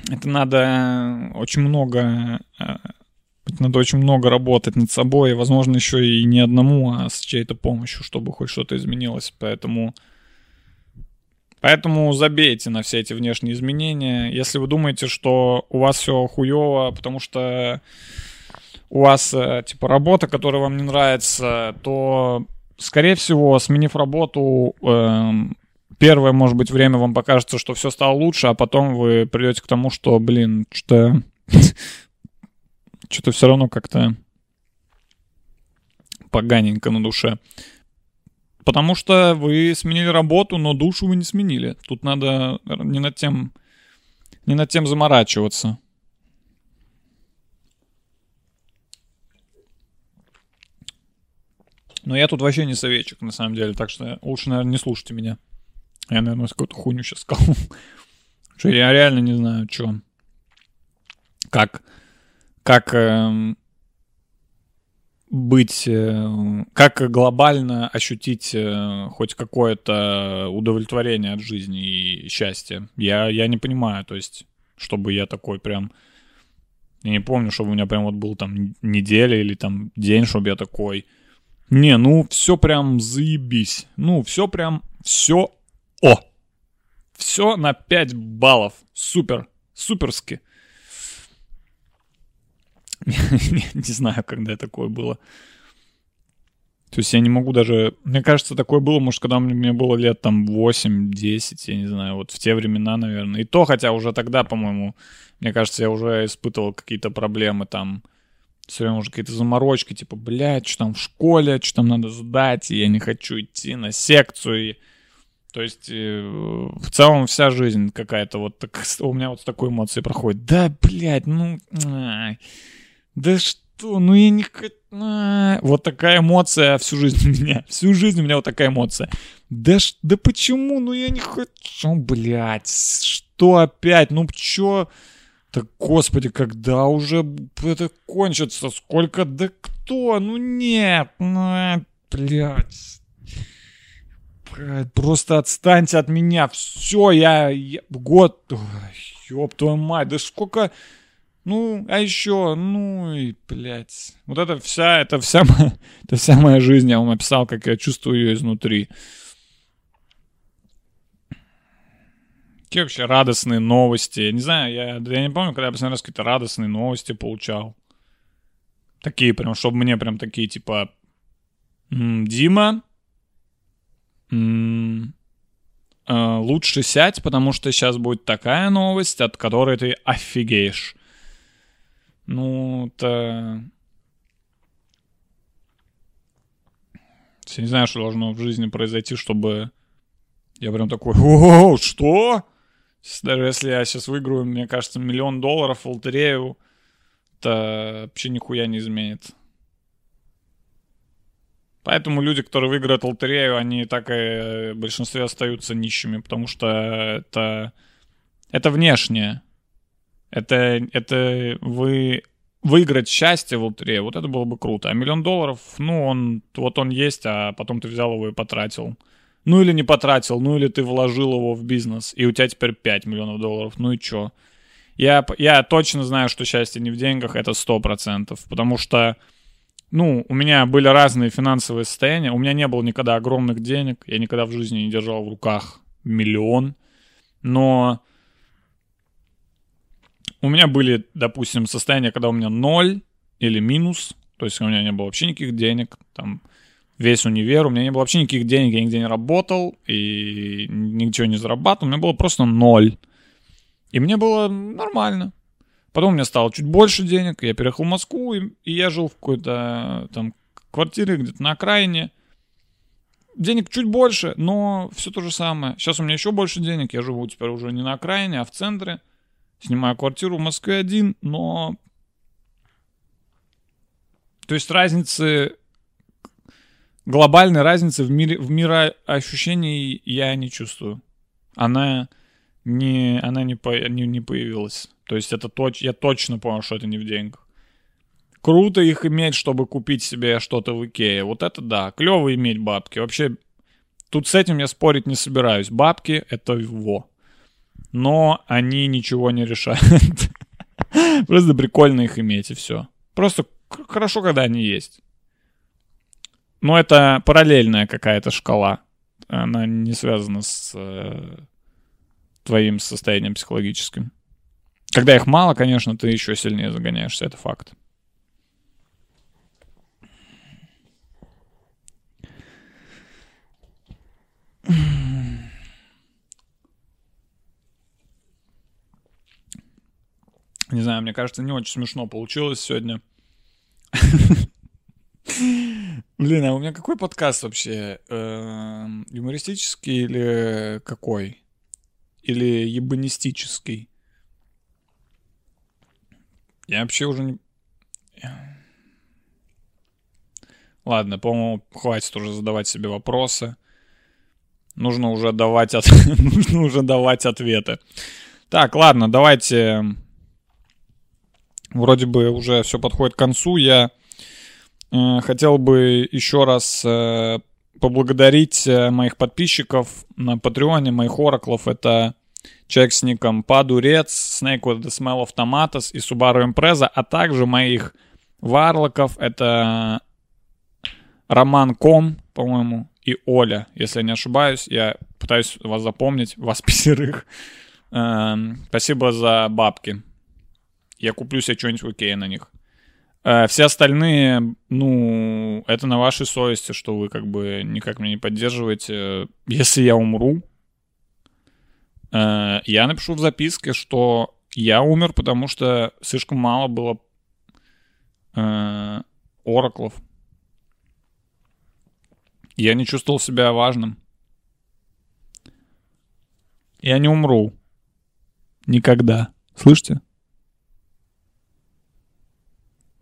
Это надо очень много э, надо очень много работать над собой, и, возможно, еще и не одному, а с чьей-то помощью, чтобы хоть что-то изменилось. Поэтому, поэтому забейте на все эти внешние изменения. Если вы думаете, что у вас все хуево, потому что у вас э, типа работа, которая вам не нравится, то, скорее всего, сменив работу, эм, первое, может быть, время вам покажется, что все стало лучше, а потом вы придете к тому, что, блин, что что-то все равно как-то поганенько на душе. Потому что вы сменили работу, но душу вы не сменили. Тут надо не над тем, не над тем заморачиваться. Но я тут вообще не советчик, на самом деле, так что лучше, наверное, не слушайте меня. Я, наверное, какую-то хуйню сейчас сказал. Что я реально не знаю, что. Как как эм, быть, э, как глобально ощутить э, хоть какое-то удовлетворение от жизни и счастья. Я, я не понимаю, то есть, чтобы я такой прям Я не помню, чтобы у меня прям вот был там неделя или там день, чтобы я такой... Не, ну все прям заебись. Ну, все прям, все о. Все на 5 баллов. Супер. Суперски. не, знаю, когда такое было. То есть я не могу даже... Мне кажется, такое было, может, когда мне было лет там 8-10, я не знаю, вот в те времена, наверное. И то, хотя уже тогда, по-моему, мне кажется, я уже испытывал какие-то проблемы там. Все время уже какие-то заморочки, типа, блядь, что там в школе, что там надо сдать, и я не хочу идти на секцию. И... То есть э, в целом вся жизнь какая-то вот так, у меня вот с такой эмоцией проходит. Да, блядь, ну... Ай, да что, ну я не хочу... Вот такая эмоция всю жизнь у меня. Всю жизнь у меня вот такая эмоция. Да, ш... да почему? Ну я не хочу, блядь. Что опять? Ну чё? Да господи, когда уже это кончится? Сколько? Да кто? Ну нет. Ну, блядь. Просто отстаньте от меня. Все, я, я год. Ёб твою мать, да сколько... Ну, а еще, ну и, блядь. Вот это вся, это вся, моя, это вся моя жизнь. Я вам описал, как я чувствую ее изнутри. Какие вообще радостные новости? Я не знаю, я, я не помню, когда я последний раз какие-то радостные новости получал. Такие прям, чтобы мне прям такие, типа... Дима, лучше сядь, потому что сейчас будет такая новость, от которой ты офигеешь. Ну, это... Я не знаю, что должно в жизни произойти, чтобы я прям такой, о, что? Даже если я сейчас выиграю, мне кажется, миллион долларов в лотерею, это вообще нихуя не изменит. Поэтому люди, которые выиграют лотерею, они так и в большинстве остаются нищими, потому что это, это внешнее. Это, это вы выиграть счастье в лотерее, вот это было бы круто. А миллион долларов, ну, он, вот он есть, а потом ты взял его и потратил. Ну, или не потратил, ну, или ты вложил его в бизнес, и у тебя теперь 5 миллионов долларов, ну и чё? Я, я точно знаю, что счастье не в деньгах, это 100%, потому что, ну, у меня были разные финансовые состояния, у меня не было никогда огромных денег, я никогда в жизни не держал в руках миллион, но у меня были, допустим, состояния, когда у меня ноль или минус, то есть у меня не было вообще никаких денег, там весь универ, у меня не было вообще никаких денег, я нигде не работал и ничего не зарабатывал, у меня было просто ноль. И мне было нормально. Потом у меня стало чуть больше денег, я переехал в Москву, и, и я жил в какой-то там квартире где-то на окраине. Денег чуть больше, но все то же самое. Сейчас у меня еще больше денег, я живу теперь уже не на окраине, а в центре. Снимаю квартиру в Москве один, но... То есть разницы... Глобальной разницы в мире, в мироощущении я не чувствую. Она не, она не, по, не, не появилась. То есть это точ, я точно понял, что это не в деньгах. Круто их иметь, чтобы купить себе что-то в Икее. Вот это да. Клево иметь бабки. Вообще, тут с этим я спорить не собираюсь. Бабки — это во но они ничего не решают. Просто прикольно их иметь и все. Просто хорошо, когда они есть. Но это параллельная какая-то шкала. Она не связана с э, твоим состоянием психологическим. Когда их мало, конечно, ты еще сильнее загоняешься, это факт. Не знаю, мне кажется, не очень смешно получилось сегодня. Блин, а у меня какой подкаст вообще? Эм, юмористический или какой? Или ебанистический? Я вообще уже не... Ладно, по-моему, хватит уже задавать себе вопросы. Нужно уже давать, от... Нужно уже давать ответы. Так, ладно, давайте вроде бы уже все подходит к концу. Я э, хотел бы еще раз э, поблагодарить э, моих подписчиков на Патреоне, моих ораклов. Это человек с ником Падурец, Snake with the Smell of Tomatoes и Subaru Impreza, а также моих варлоков. Это Роман Ком, по-моему, и Оля, если я не ошибаюсь. Я пытаюсь вас запомнить, вас пятерых. Эм, спасибо за бабки. Я куплю себе что-нибудь окей на них. Э, все остальные, ну, это на вашей совести, что вы как бы никак меня не поддерживаете. Если я умру, э, я напишу в записке, что я умер, потому что слишком мало было э, ораклов. Я не чувствовал себя важным. Я не умру. Никогда. Слышите?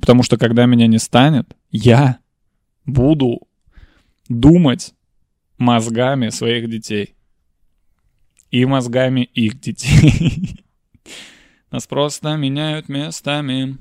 Потому что когда меня не станет, я буду думать мозгами своих детей. И мозгами их детей. Нас просто меняют местами.